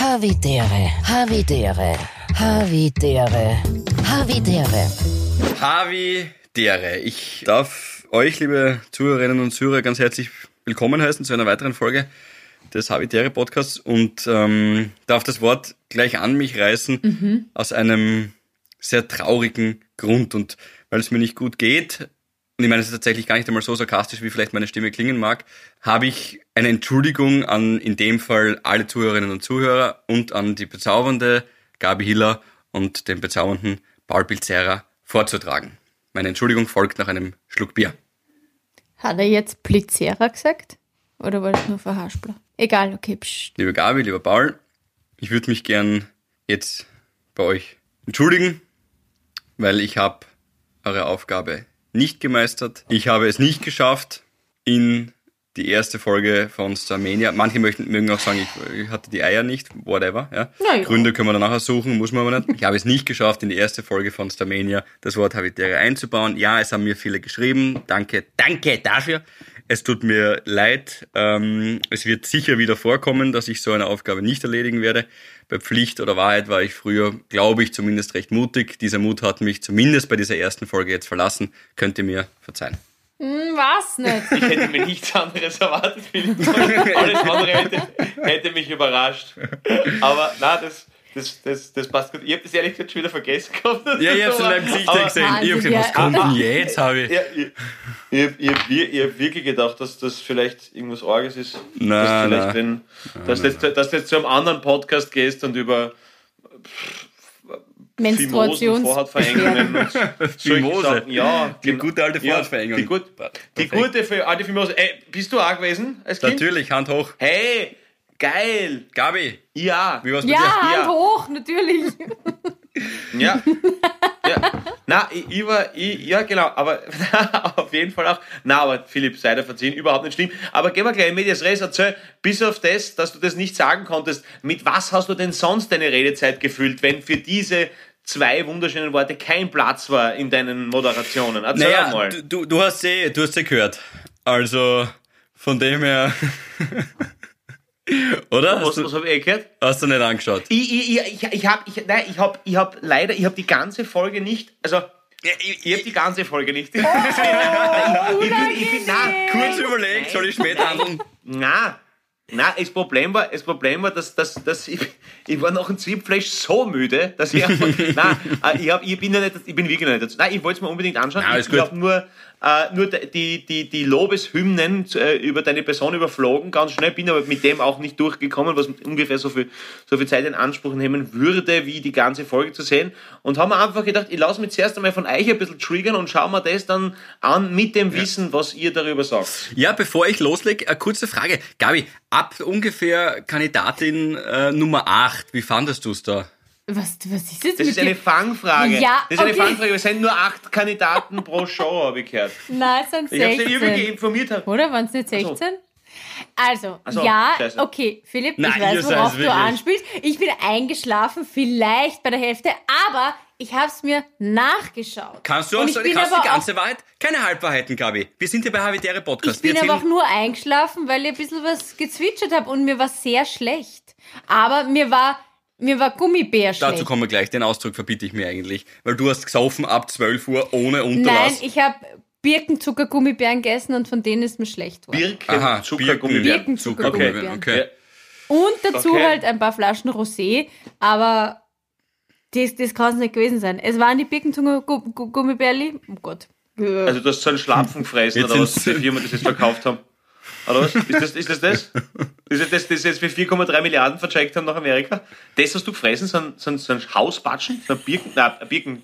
Havidere, Havidere, Havidere, Havidere. Havi Dere. Ich darf euch, liebe Zuhörerinnen und Zuhörer, ganz herzlich willkommen heißen zu einer weiteren Folge des Havi Dere Podcasts und ähm, darf das Wort gleich an mich reißen aus einem sehr traurigen Grund und weil es mir nicht gut geht und ich meine, es ist tatsächlich gar nicht einmal so sarkastisch, wie vielleicht meine Stimme klingen mag, habe ich eine Entschuldigung an in dem Fall alle Zuhörerinnen und Zuhörer und an die bezaubernde Gabi Hiller und den bezaubernden Paul Pilzera vorzutragen. Meine Entschuldigung folgt nach einem Schluck Bier. Hat er jetzt Blitzera gesagt? Oder war das nur Verhaspler? Egal, okay. Psst. Liebe Gabi, lieber Paul, ich würde mich gern jetzt bei euch entschuldigen, weil ich habe eure Aufgabe nicht gemeistert. Ich habe es nicht geschafft in die erste Folge von Starmania. Manche möchten, mögen auch sagen, ich, ich hatte die Eier nicht, whatever. Ja. Na ja. Gründe können wir dann nachher suchen, muss man aber nicht. Ich habe es nicht geschafft, in die erste Folge von Starmania das Wort Habitäre einzubauen. Ja, es haben mir viele geschrieben. Danke, danke dafür. Es tut mir leid. Ähm, es wird sicher wieder vorkommen, dass ich so eine Aufgabe nicht erledigen werde. Bei Pflicht oder Wahrheit war ich früher, glaube ich, zumindest recht mutig. Dieser Mut hat mich zumindest bei dieser ersten Folge jetzt verlassen. Könnt ihr mir verzeihen. Hm, was nicht? Ich hätte mir nichts anderes erwartet. Philipp. Alles andere hätte, hätte mich überrascht. Aber na, das, das, das, das passt gut. Ich habe das ehrlich gesagt schon wieder vergessen gehabt. Ja, ich hab's in deinem Gesicht Aber- gesehen. Ich hab Also, gedacht, was ja. kommt denn jetzt, habe ich? Ja, ich, ich, hab- ich, hab hab wirklich gedacht, dass das vielleicht irgendwas Arges ist. Na, dass. Wenn, dass, du jetzt, dass du jetzt zu einem anderen Podcast gehst und über Phimosen, Menstruations. Vorhautverengungen und solche Phimose. Sachen. Ja, Die genau. gute alte Ja, Vorhautverengung. Die, gut, die gute für alte Phimose. Ey, bist du auch gewesen als Kind? Natürlich, Hand hoch. Hey, geil. Gabi, Ja. wie war's mit Ja, dir? Hand Ja. hoch, natürlich. Ja. ja. Na, ich, ich war, ich, ja genau, aber auf jeden Fall auch. Na, aber Philipp, sei dir verziehen, überhaupt nicht schlimm. Aber gehen wir gleich in Medias Res, erzähl, bis auf das, dass du das nicht sagen konntest, mit was hast du denn sonst deine Redezeit gefüllt, wenn für diese zwei wunderschönen Worte kein Platz war in deinen Moderationen? Erzähl Naja, mal. du, du, du hast sie, du hast sie gehört. Also, von dem her. Oder? Was, Hast du, was habe ich eh gehört? hast du nicht angeschaut? Ich, ich, ich, ich, ich habe ich, nein, ich hab, ich hab leider, ich habe die ganze Folge nicht, also, ich, ich habe die ganze Folge nicht. Oh, Nein, ich, ich, bin, ich bin, nein, Kurz überlegt, soll ich später handeln? Na, na, das Problem war, das Problem war, dass, dass, dass ich, ich war nach dem Zwiebelfleisch so müde, dass ich einfach, na, ich, hab, ich bin ja nicht, ich bin wirklich nicht dazu. Nein, ich wollte es mir unbedingt anschauen. Alles ich habe nur, äh, nur die, die, die Lobeshymnen äh, über deine Person überflogen, ganz schnell, bin aber mit dem auch nicht durchgekommen, was ungefähr so viel, so viel Zeit in Anspruch nehmen würde, wie die ganze Folge zu sehen. Und haben mir einfach gedacht, ich lasse mich zuerst einmal von euch ein bisschen triggern und schau mir das dann an mit dem Wissen, was ihr darüber sagt. Ja, bevor ich loslege, eine kurze Frage. Gabi, ab ungefähr Kandidatin äh, Nummer 8, wie fandest du es da? Was, was ist jetzt Das mit ist eine dir? Fangfrage. Ja, das ist eine okay. Fangfrage. Es sind nur acht Kandidaten pro Show, habe ich gehört. Nein, es sind Ich habe sie 16. übrigens informiert. Habe. Oder? Waren es nicht 16? Also, so, ja, scheiße. okay, Philipp, Nein, ich weiß, worauf du anspielst. Ich bin eingeschlafen, vielleicht bei der Hälfte, aber ich habe es mir nachgeschaut. Kannst du Und auch bin kannst die auch- ganze Wahrheit? Keine Halbwahrheiten, Gabi. Wir sind hier bei Habitäre Podcast. Ich bin Wir aber auch nur eingeschlafen, weil ich ein bisschen was gezwitschert habe und mir war sehr schlecht. Aber mir war, mir war Gummibär schlecht. Dazu kommen wir gleich. Den Ausdruck verbiete ich mir eigentlich. Weil du hast gesoffen ab 12 Uhr ohne Nein, Unterlass. ich habe Birkenzuckergummibären gegessen und von denen ist mir schlecht geworden. Birken, Aha, Zuckergummibär. Birken- Zucker, Zuckergummibären. okay. Und dazu Okay. halt ein paar Flaschen Rosé, aber das, das kann es nicht gewesen sein. Es waren die Birkenzucker-Gummibärli. Oh Gott. Also du hast so einen Schlapfen gefressen oder was, die Firma das jetzt verkauft haben. Oder was? Ist das ist das? Das, ist das, das, das jetzt für 4,3 Milliarden vercheckt haben nach Amerika? Das hast du gefressen? So ein, so ein, so ein Hausbatschen? So ein Birken... Nein, ein Birken...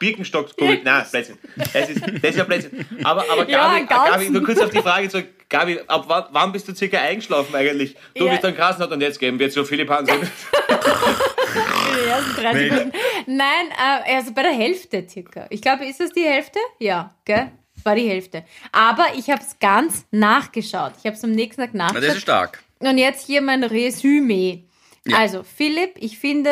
Birkenstock, Nein, Blödsinn. Das ist, das ist ja Blödsinn. Aber, aber Ja, Gabi, ganzen. Gabi, nur kurz auf die Frage zurück. Gabi, ab wann, wann bist du circa eingeschlafen eigentlich? Du Ja. bist dann krass und jetzt geben wir zu Philipp Hansen. Nein, äh, also bei der Hälfte circa. Ich glaube, ist das die Hälfte? Ja, gell? War die Hälfte. Aber ich habe es ganz nachgeschaut. Ich habe es am nächsten Tag Na, das ist nachgeschaut. stark. Und jetzt hier mein Resümee. Also, Philipp, ich finde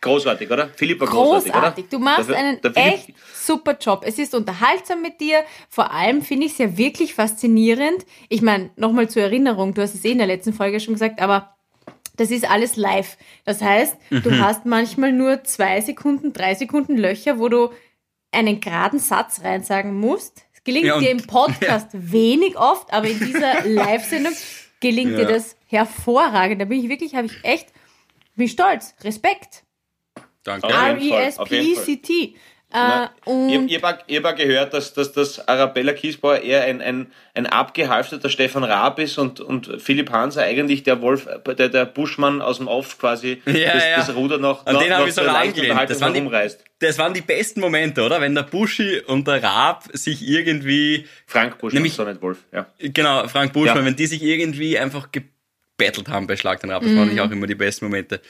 Großartig, oder? Philipp war großartig, großartig. oder? Du machst Der- einen der echt super Job. Es ist unterhaltsam mit dir. Vor allem finde ich es ja wirklich faszinierend. Ich meine, nochmal zur Erinnerung, du hast es eh in der letzten Folge schon gesagt, aber Das ist alles live. Das heißt, du Mhm. hast manchmal nur zwei Sekunden, drei Sekunden Löcher, wo du einen geraden Satz reinsagen musst. Gelingt Ja, und- dir im Podcast wenig oft, aber in dieser Live-Sendung gelingt dir Ja. das hervorragend. Da bin ich wirklich, habe ich echt, bin stolz. Respekt. Danke. Auf Äh, Na, und ich ich habe hab gehört, dass, dass, dass Arabella Kiesbauer eher ein, ein, ein abgehalfterter Stefan Raab ist und, und Philipp Hanser eigentlich der Wolf, der, der Buschmann aus dem Off quasi Ja, das, ja. das Ruder noch, An noch, den habe noch ich so angelehnt. Das waren, die, herumreißt. das waren die besten Momente, oder? Wenn der Buschi und der Raab sich irgendwie, Frank Buschmann, Nämlich- so nicht Wolf. Ja. genau, Frank Buschmann, Ja. wenn die sich irgendwie einfach gebettelt haben bei Schlag den Raab, das fand ich auch immer die besten Momente.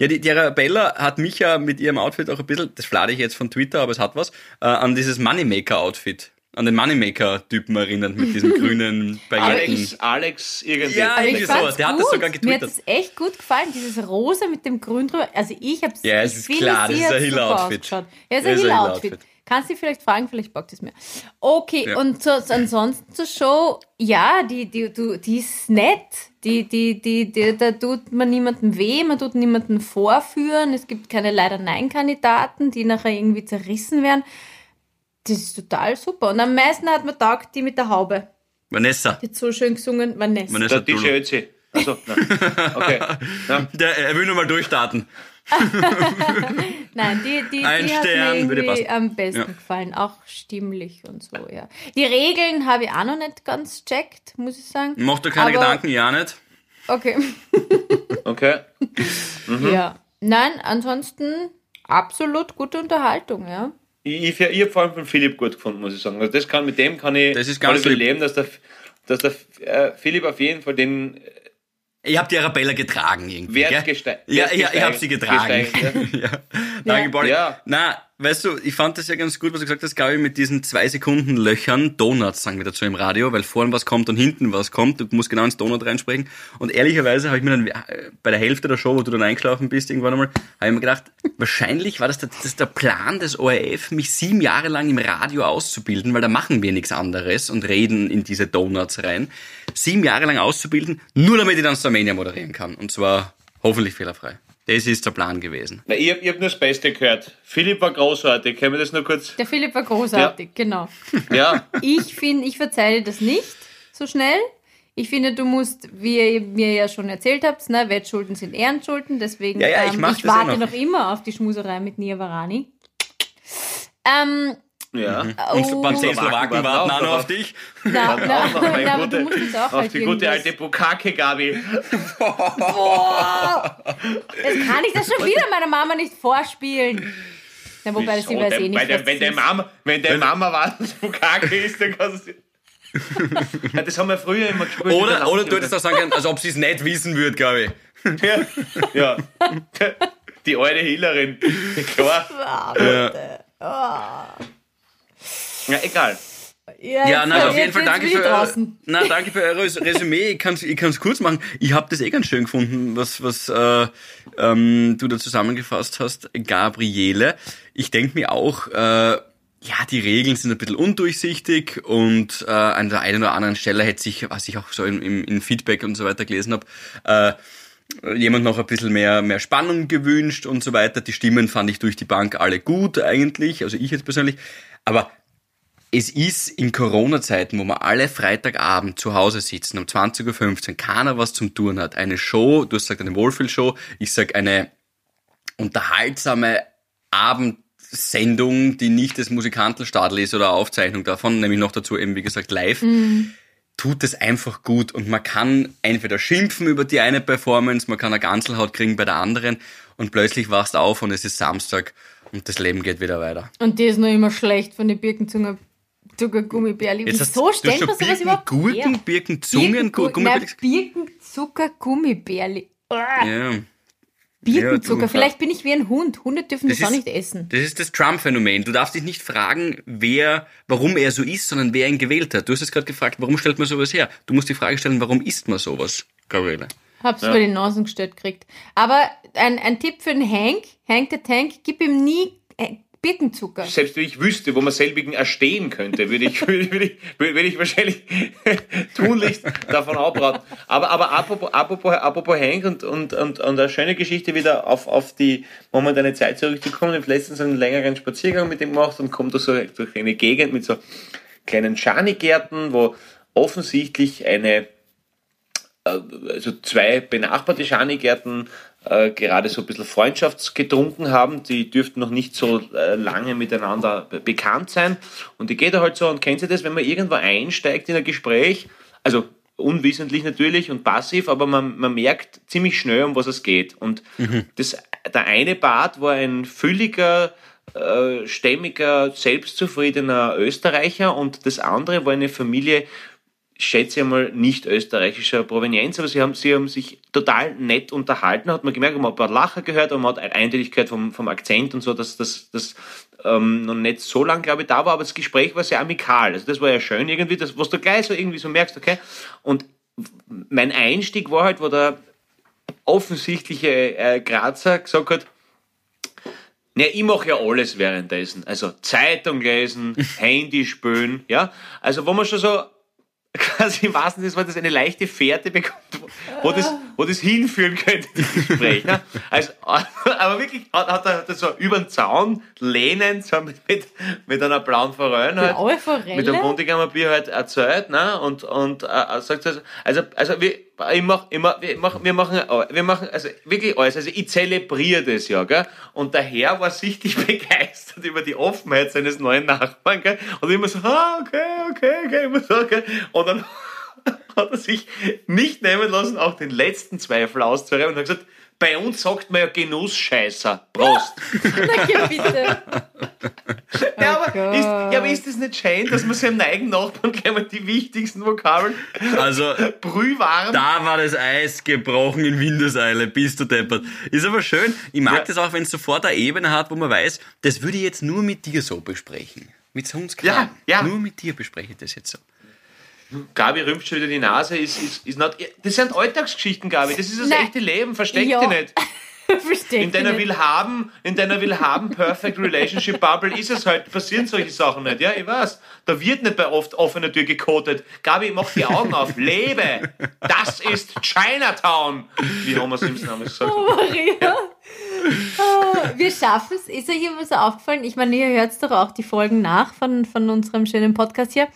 Ja, die, die Arabella hat mich ja mit ihrem Outfit auch ein bisschen, das flade ich jetzt von Twitter, aber es hat was, äh, an dieses Moneymaker-Outfit, an den Moneymaker-Typen erinnert mit diesem grünen Pailletten. Alex, Alex irgendwie. Ja, irgendwie ich so. fand's Der hat das sogar Mir hat getwittert. es echt gut gefallen, dieses Rosa mit dem Grün drüber. Also ich habe Ja, es ist klar, das ist ein ausgeschaut. Ja, es ist ein. Hiller-Outfit. Kannst du vielleicht fragen, vielleicht bockt es mir. Okay, Ja. und so, ansonsten zur Show, ja, die, die, du, die ist nett. Die, die, die, die, da tut man niemandem weh, man tut niemanden vorführen. Es gibt keine leider Nein-Kandidaten, die nachher irgendwie zerrissen werden. Das ist total super. Und am meisten hat man taugt die mit der Haube. Vanessa. Die hat so schön gesungen, Vanessa. Vanessa Der DJ. Ötzi. Also, nein. Okay. Ja. Der, er will nur mal durchstarten. Nein, die, die, Ein die hat Stern, mir würde irgendwie passen. am besten Ja. gefallen. Auch stimmlich und so, ja. Die Regeln habe ich auch noch nicht ganz checkt, muss ich sagen. Mach dir keine Aber- Gedanken, ja nicht. Okay. Okay. Mhm. Ja. Nein, ansonsten absolut gute Unterhaltung, ja. Ich, ich, ich habe vor allem von Philipp gut gefunden, muss ich sagen. Also das kann, mit dem kann ich Das ist ganz voll lieb. leben, dass der, dass der äh, Philipp auf jeden Fall den Ich habe die Arabella getragen irgendwie. Wert gell? geste- Ja, ja, ich habe sie getragen. gesteigert, ja. Danke, Ja. Pauli. Ja. Na, weißt du, ich fand das ja ganz gut, was du gesagt hast, glaube ich, mit diesen zwei Sekunden Löchern, Donuts sagen wir dazu im Radio, weil vorn was kommt und hinten was kommt. Du musst genau ins Donut reinsprechen. Und ehrlicherweise habe ich mir dann äh, bei der Hälfte der Show, wo du dann eingeschlafen bist, irgendwann einmal, habe ich mir gedacht, wahrscheinlich war das der, das der Plan des ORF, mich sieben Jahre lang im Radio auszubilden, weil da machen wir nichts anderes und reden in diese Donuts rein. Sieben Jahre lang auszubilden, nur damit ich dann Starmania moderieren kann. Und zwar hoffentlich fehlerfrei. Das ist der Plan gewesen. Na, ich habe hab nur das Beste gehört. Philipp war großartig. Können wir das nur kurz? Der Philipp war großartig, genau. Ja. Ich finde, ich verzeihe dir das nicht so schnell. Ich finde, du musst, wie ihr mir ja schon erzählt habt, ne, Wettschulden sind Ehrenschulden, deswegen Ja, ja, ich ähm, ich eh warte noch. noch immer auf die Schmuserei mit Nia Varani. Ähm, Ja. Und oh, beim zehn Slowaken warten auch noch auf dich. na, na, auch noch, na, aber gute- du musst jetzt auch Auf halt die gute alte Bukake, Gabi. Boah! Jetzt kann ich das schon wieder meiner Mama nicht vorspielen. Na, wobei, sie Wieso weiß eh nicht, der, wenn das der ist. Mama, wenn der Mama weiß, was Bukake ist, dann kannst du ja, das haben wir früher immer gespielt. Oder, oder du hättest auch sagen können, als ob sie es nicht wissen würde, glaube ich. Ja. Die alte Hillerin. Klar. Ja, egal. Ja, Ja, nein, jetzt- auf jeden Fall danke für, draußen. na, danke für euer Res- Resümee. Ich kann es ich kann's kurz machen. Ich habe das eh ganz schön gefunden, was, was äh, ähm, du da zusammengefasst hast, Gabriele. Ich denke mir auch, äh, ja, die Regeln sind ein bisschen undurchsichtig und äh, an der einen oder anderen Stelle hätte sich, was ich auch so im, im, im Feedback und so weiter gelesen habe, äh, jemand noch ein bisschen mehr, mehr Spannung gewünscht und so weiter. Die Stimmen fand ich durch die Bank alle gut eigentlich, also ich jetzt persönlich. Aber es ist in Corona-Zeiten, wo wir alle Freitagabend zu Hause sitzen, um 20.15 Uhr, keiner was zum Tun hat, eine Show, du hast gesagt eine Wohlfühlshow, ich sag eine unterhaltsame Abendsendung, die nicht das Musikantelstadel ist oder eine Aufzeichnung davon, nämlich noch dazu eben, wie gesagt, live, tut es einfach gut und man kann entweder schimpfen über die eine Performance, man kann eine Ganzelhaut kriegen bei der anderen und plötzlich wachst auf und es ist Samstag und das Leben geht wieder weiter. Und die ist noch immer schlecht von den Birkenzunge Zuckergummibärli. Jetzt hast Wieso du stellt man sowas Birken, überhaupt Gurken, her? Birken, Zungen, Gummibärli. Nein, Birkenzucker-Gummibärli. Ah, Ja. Birkenzucker. Ja, Vielleicht bin ich wie ein Hund. Hunde dürfen das, Das auch ist- nicht essen. Das ist das Trump-Phänomen. Du darfst dich nicht fragen, wer, warum er so ist, sondern wer ihn gewählt hat. Du hast jetzt gerade gefragt, warum stellt man sowas her? Du musst die Frage stellen, warum isst man sowas, Gabriele? Hab's über die Nasen gestellt gekriegt. Aber ein, ein Tipp für den Hank, Hank the Tank, gib ihm nie äh, Birkenzucker. Selbst wenn ich wüsste, wo man selbigen erstehen könnte, würde ich, würde, würde ich, würde ich wahrscheinlich tunlichst davon abraten. Aber, aber apropos, apropos, apropos Hank und, und, und, und eine schöne Geschichte wieder auf, auf die momentane Zeit zurückzukommen. Ich habe letztens einen längeren Spaziergang mit ihm gemacht und komme da so durch eine Gegend mit so kleinen Schanigärten, wo offensichtlich eine also zwei benachbarte Schanigärten äh, gerade so ein bisschen freundschaftsgetrunken haben. Die dürften noch nicht so äh, lange miteinander bekannt sein. Und die geht da halt so und kennt sie das, wenn man irgendwo einsteigt in ein Gespräch, also unwissentlich natürlich und passiv, aber man, man merkt ziemlich schnell, um was es geht. Und mhm. das, der eine Bart war ein fülliger, äh, stämmiger, selbstzufriedener Österreicher und das andere war eine Familie schätze ich mal, nicht österreichischer Provenienz, aber sie haben, sie haben sich total nett unterhalten, hat man gemerkt, man hat ein paar Lacher gehört, aber man hat eindeutig gehört vom, vom Akzent und so, dass das, ähm, noch nicht so lange, glaube ich, da war, aber das Gespräch war sehr amikal. Also das war ja schön irgendwie, das, was du gleich so irgendwie so merkst, okay. Und mein Einstieg war halt, wo der offensichtliche äh, Grazer gesagt hat, ja, ich mache ja alles währenddessen. Also Zeitung lesen, Handy spülen, ja. Also wo man schon so quasi im wahrsten Sinne des eine leichte Fährte bekommt, wo das, wo das hinführen könnte, das Gespräch. Ne? Aber wirklich hat, hat, er, so über den Zaun lehnend, so mit, mit, mit einer blauen Forelle halt, Blaue Forelle? mit einem Bundigammer Bier halt erzählt, ne? und, und äh, sagt also, also, also wir, ich mach, ich mach, wir machen, wir machen, wir machen, also wirklich alles. Also ich zelebriere das ja, gell? Und der Herr war sichtlich begeistert über die Offenheit seines neuen Nachbarn, gell? Und immer so, ah, okay, okay, okay, immer so, gell? Und dann hat er sich nicht nehmen lassen, auch den letzten Zweifel auszuräumen und hat gesagt, bei uns sagt man ja Genussscheißer. Prost. Danke, bitte. ja, aber Oh ist, ja, aber ist das nicht schön, dass man seinem neigen Nachbarn gleich mal die wichtigsten Vokabeln Also, brühwarm da war das Eis gebrochen in Windeseile, bist du deppert. Ist aber schön. Ich mag Ja. das auch, wenn es sofort eine Ebene hat, wo man weiß, das würde ich jetzt nur mit dir so besprechen. Mit uns Ja, ja. Nur mit dir bespreche ich das jetzt so. Gabi rümpft schon wieder die Nase, ist, ist, ist not, das sind Alltagsgeschichten, Gabi. Das ist das Nein. echte Leben, versteck Ja. dich nicht. Verstehe In deiner will haben, in deiner will haben Perfect Relationship Bubble ist es halt, passieren solche Sachen nicht, ja, ich weiß. Da wird nicht bei oft offener Tür gekotet. Gabi, mach die Augen auf, lebe! Das ist Chinatown! Wie Homer Simpson haben es gesagt. Maria. Ah, Wir schaffen es. Ist euch immer so aufgefallen? Ich meine, ihr hört doch auch die Folgen nach von, von unserem schönen Podcast hier.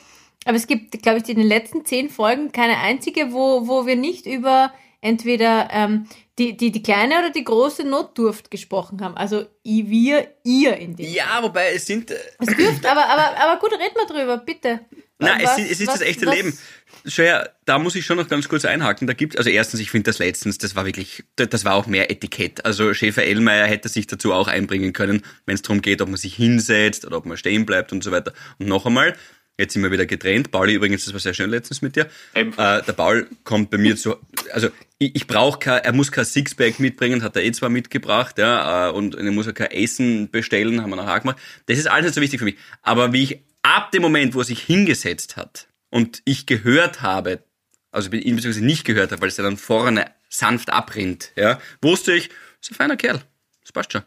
Aber es gibt, glaube ich, in den letzten zehn Folgen keine einzige, wo, wo wir nicht über entweder ähm, die, die, die kleine oder die große Notdurft gesprochen haben. Also i- wir, ihr in dem. Ja, wobei es sind. äh, Es dürft, aber, aber, aber gut, red mal drüber, bitte. Nein, es, Was- ist- es ist was- das echte was- Leben. Schau her, da muss ich schon noch ganz kurz einhaken. Da gibt also erstens, ich finde das letztens, das war wirklich, das war auch mehr Etikett. Also Schäfer Ellmeier hätte sich dazu auch einbringen können, wenn es darum geht, ob man sich hinsetzt oder ob man stehen bleibt und so weiter. Und noch einmal, jetzt sind wir wieder getrennt. Pauli übrigens, das war sehr schön letztens mit dir. Äh, der Paul kommt bei mir zu, also ich, ich brauche kein, er muss kein Sixpack mitbringen, hat er eh zwar mitgebracht, ja, äh, und er muss auch kein Essen bestellen, haben wir nachher gemacht. Das ist alles nicht so wichtig für mich. Aber wie ich ab dem Moment, wo er sich hingesetzt hat und ich gehört habe, also ihn beziehungsweise nicht gehört habe, weil es ja dann vorne sanft abrinnt, ja, wusste ich, ist ein feiner Kerl. Das passt schon.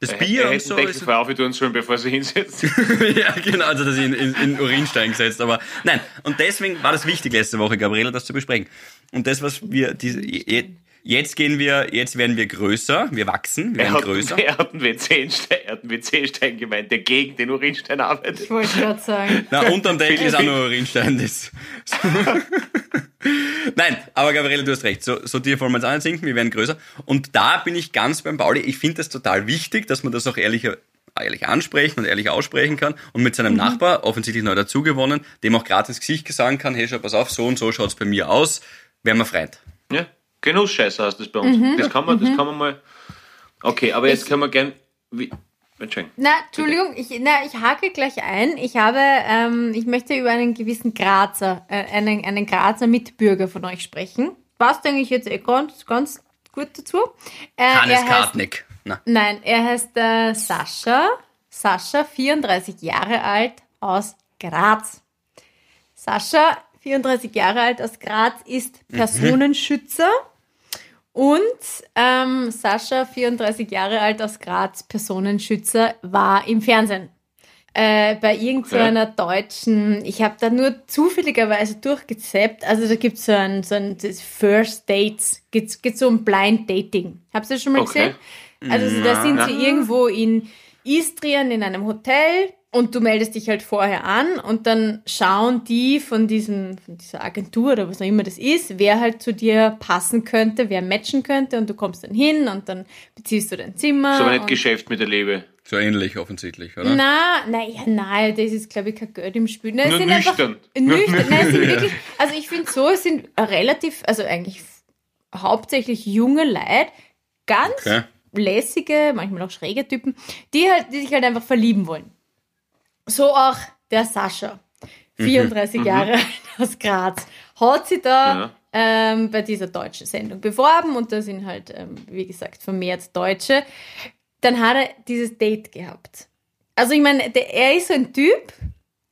Das Bier er und hätte so ist, Deckel auf tun sollen, bevor sie hinsetzt. ja, genau, also dass ich in, in, in Urinstein gesetzt, aber nein. Und deswegen war das wichtig letzte Woche, Gabriela, das zu besprechen. Und das, was wir, diese, je- jetzt gehen wir, jetzt werden wir größer, wir wachsen, wir Er werden hat, größer. er hat einen WC-Stein er hat einen WC-Stein gemeint, der gegen den Urinstein arbeitet. Ich wollte gerade sagen. Na, unterm Deckel ist auch nur Urinstein, das. Nein, aber Gabriele, du hast recht. So, so dir wollen wir uns ansinken, wir werden größer. Und da bin ich ganz beim Pauli. Ich finde das total wichtig, dass man das auch ehrlich, ehrlich ansprechen und ehrlich aussprechen kann. Und mit seinem Nachbar, offensichtlich neu dazugewonnen, dem auch gerade ins Gesicht sagen kann, hey, schau, pass auf, so und so schaut's bei mir aus, wären wir Freund. Ja, Genussscheiße heißt das bei uns. Mhm. Das kann man, das kann man mal. Okay, aber jetzt können wir gern. Wie, Entschuldigung. Na, Entschuldigung, ich, na, ich hake gleich ein. Ich habe, ähm, ich möchte über einen gewissen Grazer, äh, einen, einen Grazer Mitbürger von euch sprechen. Passt eigentlich jetzt eh ganz, ganz gut dazu. Äh, Hannes er heißt, Kartnick. Na, nein, er heißt äh, Sascha. Sascha, 34 Jahre alt, aus Graz. Sascha, 34 Jahre alt aus Graz, ist Personenschützer Und ähm, Sascha, 34 Jahre alt aus Graz, Personenschützer, war im Fernsehen. Äh, bei irgendeiner so deutschen, ich habe da nur zufälligerweise durchgezappt, also da gibt so ein, so ein das First Dates, geht, geht so um Blind Dating. Habt ihr das schon mal Okay. gesehen? Also da sind sie irgendwo in Istrien in einem Hotel und du meldest dich halt vorher an und dann schauen die von, diesem, von dieser Agentur oder was auch immer das ist, wer halt zu dir passen könnte, wer matchen könnte und du kommst dann hin und dann beziehst du dein Zimmer. ist aber nicht und Geschäft mit der Liebe. So ähnlich offensichtlich, oder? na, naja, nein, das ist, glaube ich, kein Geld im Spiel. Nein, es Nur sind einfach- nüchtern. Nüchtern, nein, es sind wirklich, also ich finde so, es sind relativ, also eigentlich hauptsächlich junge Leute, ganz Okay. lässige, manchmal auch schräge Typen, die halt, die sich halt einfach verlieben wollen. So auch der Sascha, 34 Jahre alt aus Graz, hat sich da Ja. ähm, bei dieser deutschen Sendung beworben und da sind halt, ähm, wie gesagt, vermehrt Deutsche. Dann hat er dieses Date gehabt. Also ich meine, der, er ist so ein Typ,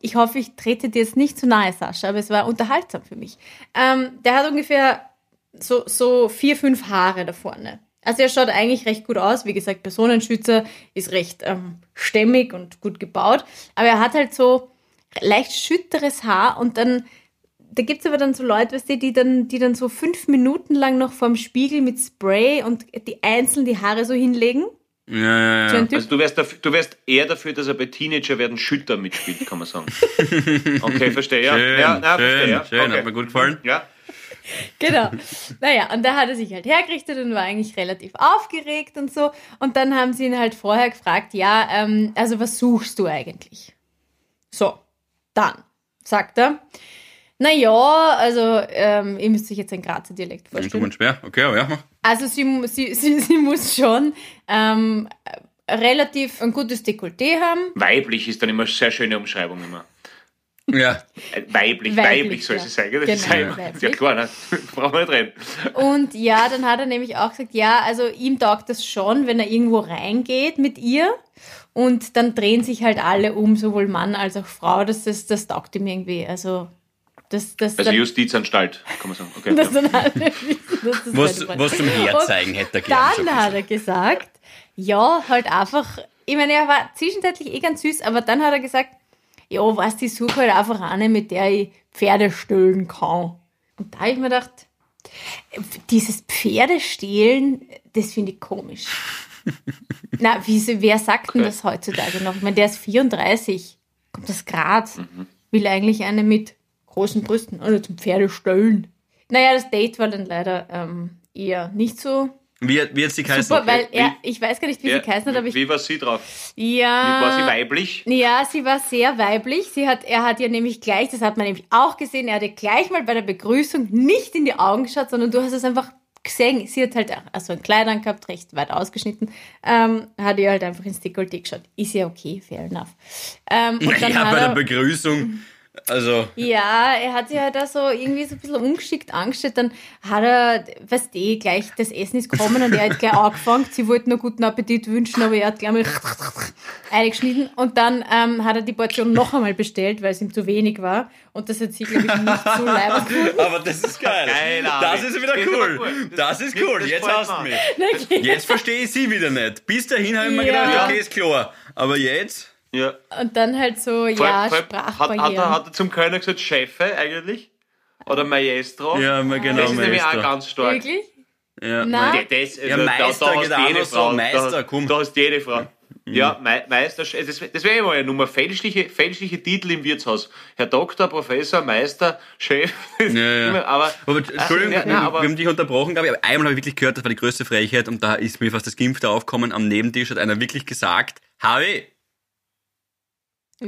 ich hoffe, ich trete dir jetzt nicht zu nahe, Sascha, aber es war unterhaltsam für mich. Ähm, der hat ungefähr so, so vier, fünf Haare da vorne. Also er schaut eigentlich recht gut aus. Wie gesagt, Personenschützer ist recht ähm, stämmig und gut gebaut. Aber er hat halt so leicht schütteres Haar und dann, da gibt es aber dann so Leute, weißt du, die dann, die dann so fünf Minuten lang noch vorm Spiegel mit Spray und die einzeln die Haare so hinlegen. Ja, ja, ja. Also du wärst, dafür, du wärst eher dafür, dass er bei Teenager werden Schütter mitspielt, kann man sagen. Okay, verstehe. Ja, Schön, ja, na, schön, verstehe. Ja. schön, okay. hat mir gut gefallen. Ja, Genau. Naja, und da hat er sich halt hergerichtet und war eigentlich relativ aufgeregt und so. Und dann haben sie ihn halt vorher gefragt, ja, ähm, also was suchst du eigentlich? So, dann sagt er, naja, also ähm, ihr müsst euch jetzt ein Grazer Dialekt vorstellen. und schwer. Okay, aber ja, mach. Also sie, sie, sie, sie muss schon ähm, relativ ein gutes Dekolleté haben. weiblich ist dann immer sehr schöne Umschreibung immer. Ja. Weiblich, Weiblich, weiblich, soll ja. sie sagen. Das ist Genau, weiblich. ja klar, ne? brauchen wir nicht reden. Und ja, dann hat er nämlich auch gesagt, ja, also ihm taugt das schon, wenn er irgendwo reingeht mit ihr. Und dann drehen sich halt alle um, sowohl Mann als auch Frau. Das, das, das taugt ihm irgendwie. Also, das, das, Also dann, Justizanstalt, kann man sagen. Okay, dass ja. wissen, das Was, was zum Herzeigen hätte er gern. so Dann hat er gesagt, ja, halt einfach, ich meine, er war zwischenzeitlich eh ganz süß, aber dann hat er gesagt, ja, du, ich suche halt einfach eine, mit der ich Pferde stehlen kann. Und da habe ich mir gedacht, dieses Pferdestehlen, das finde ich komisch. Na, wie, wer sagt denn das heutzutage noch? Ich meine, der ist 34, kommt aus Graz, Mhm. will eigentlich eine mit großen Brüsten oder zum Pferdestellen. Naja, das Date war dann leider ähm, eher nicht so Wie, wie jetzt die geheißen? super, weil Wie- er, ich weiß gar nicht, wie Ja, sie geheißen hat, aber ich, wie war sie drauf? ja, War sie weiblich? ja, sie war sehr weiblich. Sie hat, er hat ja nämlich gleich, das hat man nämlich auch gesehen, er hat ihr gleich mal bei der Begrüßung nicht in die Augen geschaut, sondern du hast es einfach gesehen. Sie hat halt also ein Kleid angehabt, recht weit ausgeschnitten, ähm, hat ihr halt einfach ins Dekolleté geschaut. Ist ja okay, fair enough. Ähm, und dann Ja, hat bei der er, Begrüßung. Also, ja, er hat sich halt da so irgendwie so ein bisschen ungeschickt angestellt. Dann hat er, weißt du, gleich das Essen ist gekommen und er hat gleich angefangen. Sie wollten nur guten Appetit wünschen, aber er hat gleich mal eingeschnitten. Und dann ähm, hat er die Portion noch einmal bestellt, weil es ihm zu wenig war. Und das hat sie, glaube ich, nicht so leibend gefunden. aber das ist geil. Geil, das ist wieder cool. Das ist cool. das Jetzt hast du mich. Jetzt verstehe ich sie wieder nicht. Bis dahin habe ich mir Ja. gedacht, okay, ist klar. Aber jetzt? Ja. Und dann halt so, Vor- ja, vor- hat, hat, er, Sprachbarrieren. hat er zum Kölner gesagt Chefe eigentlich? Oder Maestro? Ja, genau. das ist nämlich auch ganz stark. Wirklich? Ja, Na? Ja, das, also, Ja, Meister da, da geht auch jede noch so, Frau. Meister, da, komm. Da hast jede Frau. Ja, Me Meister, das, das wäre immer eine Nummer. Fälschliche, fälschliche Titel im Wirtshaus. Herr Doktor, Professor, Meister, Chef. Ja, ja. Aber, Aber Entschuldigung, ja, nein, wir aber- haben dich unterbrochen, glaube ich. Aber einmal habe ich wirklich gehört, das war die größte Frechheit und da ist mir fast das Gimpfte aufgekommen. Am Nebentisch hat einer wirklich gesagt,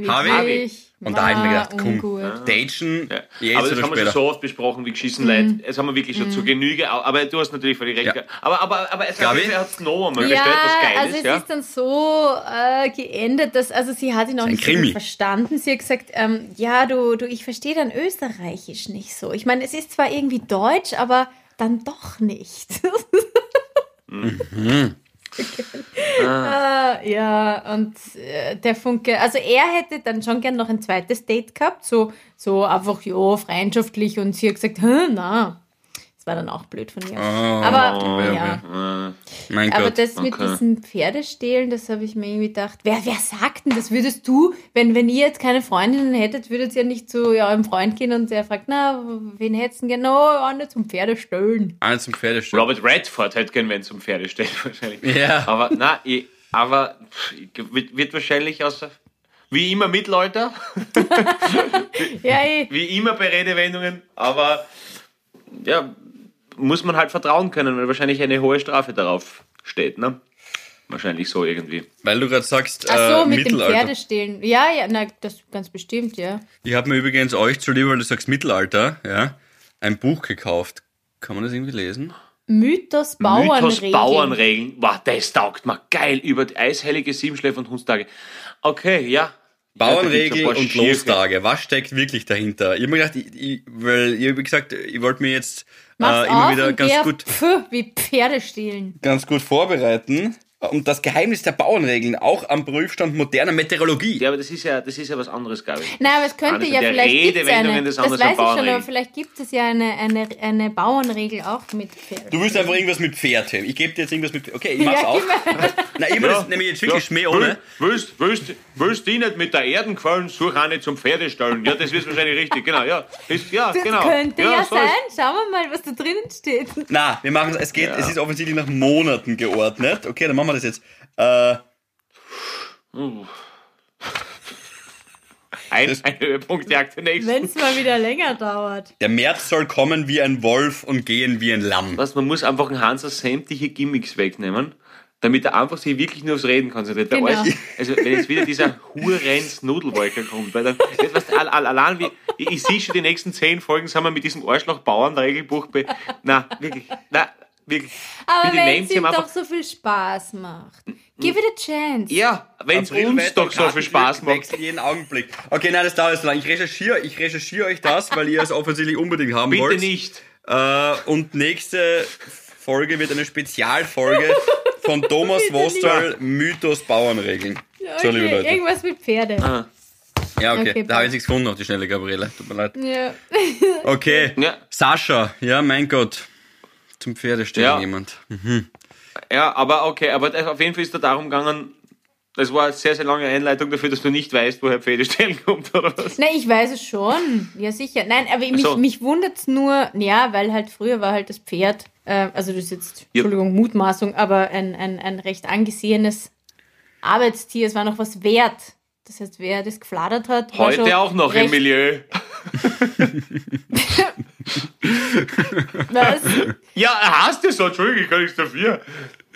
Harvey. Und da habe ich mir gedacht, komm, ungut. Datchen, Ja. jetzt aber das oder haben wir schon so oft besprochen, wie geschissen leid. Das haben wir wirklich schon zu Genüge. Aber du hast natürlich völlig recht. Ja. Aber, aber, aber es hat es noch einmal Ja, bestellt, was geil also ist. es Ja? ist dann so äh, geendet, dass also sie hat ihn auch ein nicht so Krimi. gut verstanden. Sie hat gesagt, ähm, ja, du, du, ich verstehe dann Österreichisch nicht so. Ich meine, es ist zwar irgendwie Deutsch, aber dann doch nicht. Ah, ja, und äh, der Funke, also er hätte dann schon gern noch ein zweites Date gehabt, so, so einfach, ja, freundschaftlich und sie hat gesagt, na, Das war dann auch blöd von ihr. Oh, aber okay, ja. okay. Mein Aber Gott. das mit okay. diesen Pferdestehlen, das habe ich mir irgendwie gedacht. Wer, wer sagt denn das? Würdest du, wenn, wenn ihr jetzt keine Freundinnen hättet, würdet ihr nicht zu eurem Freund gehen und der fragt, na, wen hättest du denn genau an zum Pferdestellen? Eins zum Pferdestall. Robert Redford hätte gern wenn zum Pferde steht wahrscheinlich. Ja. Aber na, ich, aber wird, wird wahrscheinlich aus wie immer Mittelalter, Ja, eh. wie immer bei Redewendungen, aber ja, muss man halt vertrauen können, weil wahrscheinlich eine hohe Strafe darauf steht, ne? Wahrscheinlich so irgendwie. Weil du gerade sagst, Ach so, äh, mit dem Mittelalter. Pferdestehlen. Ja, ja, na, das ganz bestimmt, ja. Ich habe mir übrigens euch zuliebe, weil du sagst Mittelalter, ja, ein Buch gekauft. Kann man das irgendwie lesen? Mythos Mythos Bauernregeln. Bauernregeln. Wow, das taugt mir. Geil. Über die eishellige Siebenschläfer und Hundstage. Okay, ja. Bauernregel Ja, da gibt's ein und Lostage. Was steckt wirklich dahinter? Ich habe mir gedacht, ich, ich, weil ich habe gesagt, ich wollte mir jetzt Mach's äh, immer wieder ganz gut, Pf, wie Pferde stehlen. ganz gut vorbereiten. Und das Geheimnis der Bauernregeln auch am Prüfstand moderner Meteorologie. Ja, aber das ist ja, das ist ja was anderes, glaube ich. Nein, aber es könnte Eines ja vielleicht gibt's Redewendungen eine, das weiß ich schon, aber vielleicht gibt es ja eine, eine, eine Bauernregel auch mit Pferden. Du willst einfach irgendwas mit Pferd haben. Ich gebe dir jetzt irgendwas mit Okay, ich mach's Ja, auch. Nein, ich ja. das nämlich jetzt wirklich Schmäh ohne. Willst, willst, willst die nicht mit der Erden gefallen, such eine zum Pferdestellen. Ja, das ist wahrscheinlich richtig, genau, ja. Ist, ja, Das genau. könnte ja, so sein. ist- Schauen wir mal, was da drinnen steht. Na, wir machen es. Es geht, es ist offensichtlich nach Monaten geordnet. Okay, dann machen wir das jetzt. Äh, Ein, ein Höhepunkt jagt den nächsten. Wenn es mal wieder länger dauert. der März soll kommen wie ein Wolf und gehen wie ein Lamm. Was, man muss einfach ein Hansa sämtliche Gimmicks wegnehmen, damit er einfach sich wirklich nur aufs Reden konzentriert. Genau. alles, also wenn jetzt wieder dieser Hurens Nudelwolke kommt, weil dann, weißt, all- allein wie, ich, ich sehe schon die nächsten zehn Folgen sind wir mit diesem Arschloch Bauern-Regelbuch bei, na, wirklich, na, wirklich. Aber Bitte wenn es ihm doch so viel Spaß macht. Give it a chance. Ja, wenn es uns doch so viel Spaß macht. Wechsel jeden Augenblick. Okay, nein, das dauert so lange. Ich recherchiere, ich recherchiere euch das, weil ihr es offensichtlich unbedingt haben Bitte wollt. nicht. Äh, und nächste Folge wird eine Spezialfolge von Thomas Bitte Vostal, Mythos Bauernregeln. So, liebe Okay, Leute. irgendwas mit Pferde. Ah. Ja, okay. Okay, da habe ich nichts gefunden auf die schnelle Gabriele. Tut mir leid. Ja. Okay. Ja. Sascha, ja, mein Gott. Zum Pferdestellen Ja. jemand. Ja, aber okay, aber auf jeden Fall ist da darum gegangen, das war eine sehr, sehr lange Einleitung dafür, dass du nicht weißt, woher Pferdestellen kommt, oder was? Nein, ich weiß es schon. Ja, sicher. Nein, aber mich, so. mich wundert es nur, ja, weil halt früher war halt das Pferd, äh, also das ist jetzt, Ja. Entschuldigung, Mutmaßung, aber ein, ein, ein recht angesehenes Arbeitstier. Es war noch was wert. Das heißt, wer das gefladert hat, war schon Heute auch noch im recht, Milieu. Was? Ja, hast du so, Entschuldigung, ich kann nichts dafür.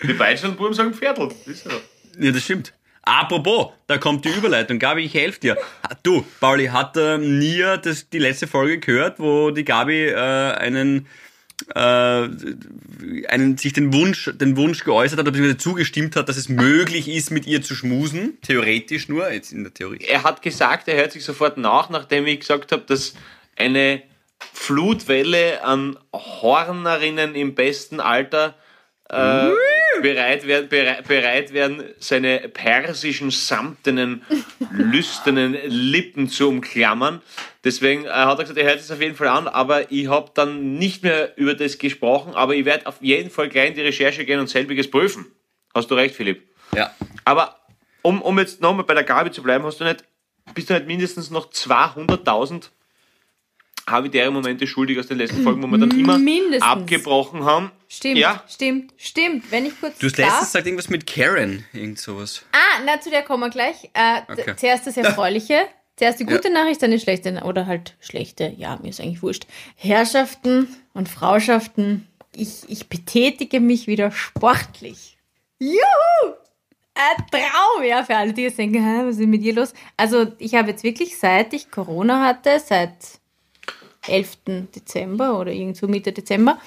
Die Deutschlandbuben sagen Pferdl. Ist ja. Ja, das stimmt. Apropos, da kommt die Überleitung. Gabi, ich helfe dir. Du, Pauli, hat äh, Nia das, die letzte Folge gehört, wo die Gabi äh, einen, äh, einen, sich den Wunsch, den Wunsch geäußert hat, beziehungsweise zugestimmt hat, dass es möglich ist, mit ihr zu schmusen? Theoretisch nur, jetzt in der Theorie. Er hat gesagt, er hört sich sofort nach, nachdem ich gesagt habe, dass eine Flutwelle an Hornerinnen im besten Alter äh, bereit, werden, bereit, bereit werden, seine persischen, samtenen, lüsternen Lippen zu umklammern. Deswegen äh, hat er gesagt, er hört es auf jeden Fall an, aber ich habe dann nicht mehr über das gesprochen, aber ich werde auf jeden Fall gleich in die Recherche gehen und selbiges prüfen. Hast du recht, Philipp. Ja. Aber um, um jetzt nochmal bei der Gabi zu bleiben, hast du nicht, bist du nicht mindestens noch 200.000 habitäre Momente schuldig aus den letzten Folgen, wo wir dann immer Mindestens. abgebrochen haben? Stimmt, Ja. stimmt, stimmt. Wenn ich kurz Du hast darf- letztens gesagt irgendwas mit Karen, irgend sowas. Ah, na, zu der kommen wir gleich. Äh, Okay. Zuerst das Erfreuliche. Zuerst die gute Nachricht, dann die schlechte, oder halt schlechte, ja, mir ist eigentlich wurscht. Herrschaften und Frauschaften, ich, ich betätige mich wieder sportlich. Juhu! Ein Traum, ja, für alle, die jetzt denken, "Hä, was ist mit ihr los? Also, ich habe jetzt wirklich, seit ich Corona hatte, seit 11. Dezember oder irgend so Mitte Dezember,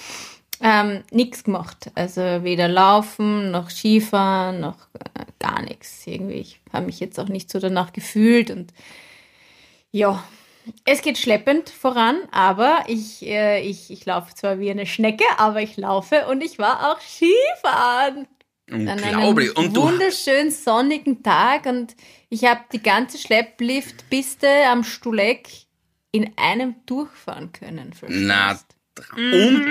ähm, nichts gemacht. Also weder laufen, noch Skifahren, noch äh, gar nichts. Irgendwie, ich habe mich jetzt auch nicht so danach gefühlt und ja, es geht schleppend voran, aber ich, äh, ich, ich laufe zwar wie eine Schnecke, aber ich laufe und ich war auch Skifahren an einem Unglaublich. Und du, wunderschönen sonnigen Tag und ich habe die ganze Schleppliftpiste am Stuleck in einem durchfahren können. na? Und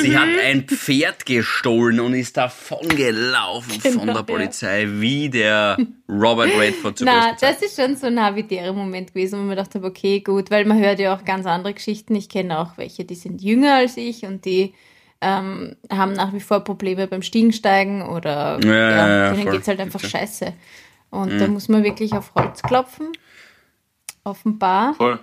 sie hat ein Pferd gestohlen und ist davon gelaufen von Genau, der ja. Polizei, wie der Robert Redford zu Na, das ist schon so ein habitärer Moment gewesen, wo man gedacht habe, okay, gut, weil man hört ja auch ganz andere Geschichten. Ich kenne auch welche, die sind jünger als ich und die ähm, haben nach wie vor Probleme beim Stiegensteigen oder Ja, ja, ja, denen geht es halt einfach scheiße. Und Mhm. da muss man wirklich auf Holz klopfen. Offenbar. Voll.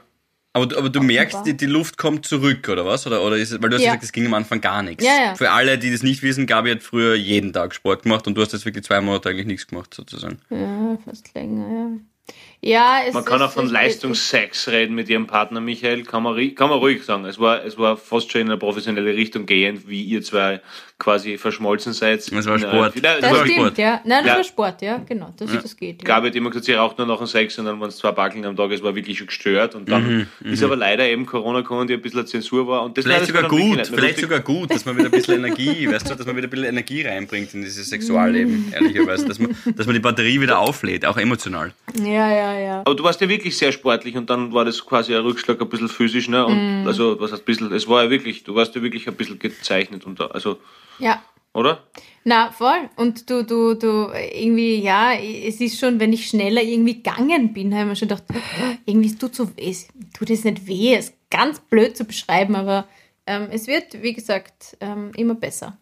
Aber, du- aber du merkst, die, die Luft kommt zurück, oder was? Oder, oder ist es, weil du hast Ja. gesagt, es ging am Anfang gar nichts. Ja, ja. Für alle, die das nicht wissen, Gabi hat früher jeden Tag Sport gemacht und du hast jetzt wirklich zwei Monate eigentlich nichts gemacht, sozusagen. Ja, fast länger, ja. Ja, es Man kann auch von Leistungssex reden mit ihrem Partner Michael, kann man, kann man ruhig sagen. Es war, es war fast schon in eine professionelle Richtung gehend, wie ihr zwei quasi verschmolzen seid. Es war Sport. Nein, es Das war stimmt, Sport. ja. Nein, das Ja. war Sport, ja, genau. Das, das geht. Ja. Gabi hat immer gesagt, sie raucht nur nach dem Sex und dann waren es zwei Backeln am Tag, es war wirklich schon gestört und dann ist aber leider eben Corona gekommen, die ein bisschen Zensur war und das Vielleicht das sogar gut, vielleicht lustig. sogar gut, dass man wieder ein bisschen Energie, weißt du, dass man wieder ein bisschen Energie reinbringt in dieses Sexualleben, ehrlicherweise, dass man, dass man die Batterie wieder auflädt, auch emotional. ja, ja, ja. Aber du warst ja wirklich sehr sportlich und dann war das quasi ein Rückschlag ein bisschen physisch, ne? Und also was heißt ein bisschen, es war ja wirklich, du warst ja wirklich ein bisschen gezeichnet und da, also, Ja, oder? Na, voll. Und du, du, du, irgendwie, ja, es ist schon, wenn ich schneller irgendwie gegangen bin, habe ich mir schon gedacht, irgendwie tut so, es tut es nicht weh, es ist ganz blöd zu beschreiben, aber ähm, es wird, wie gesagt, ähm, immer besser.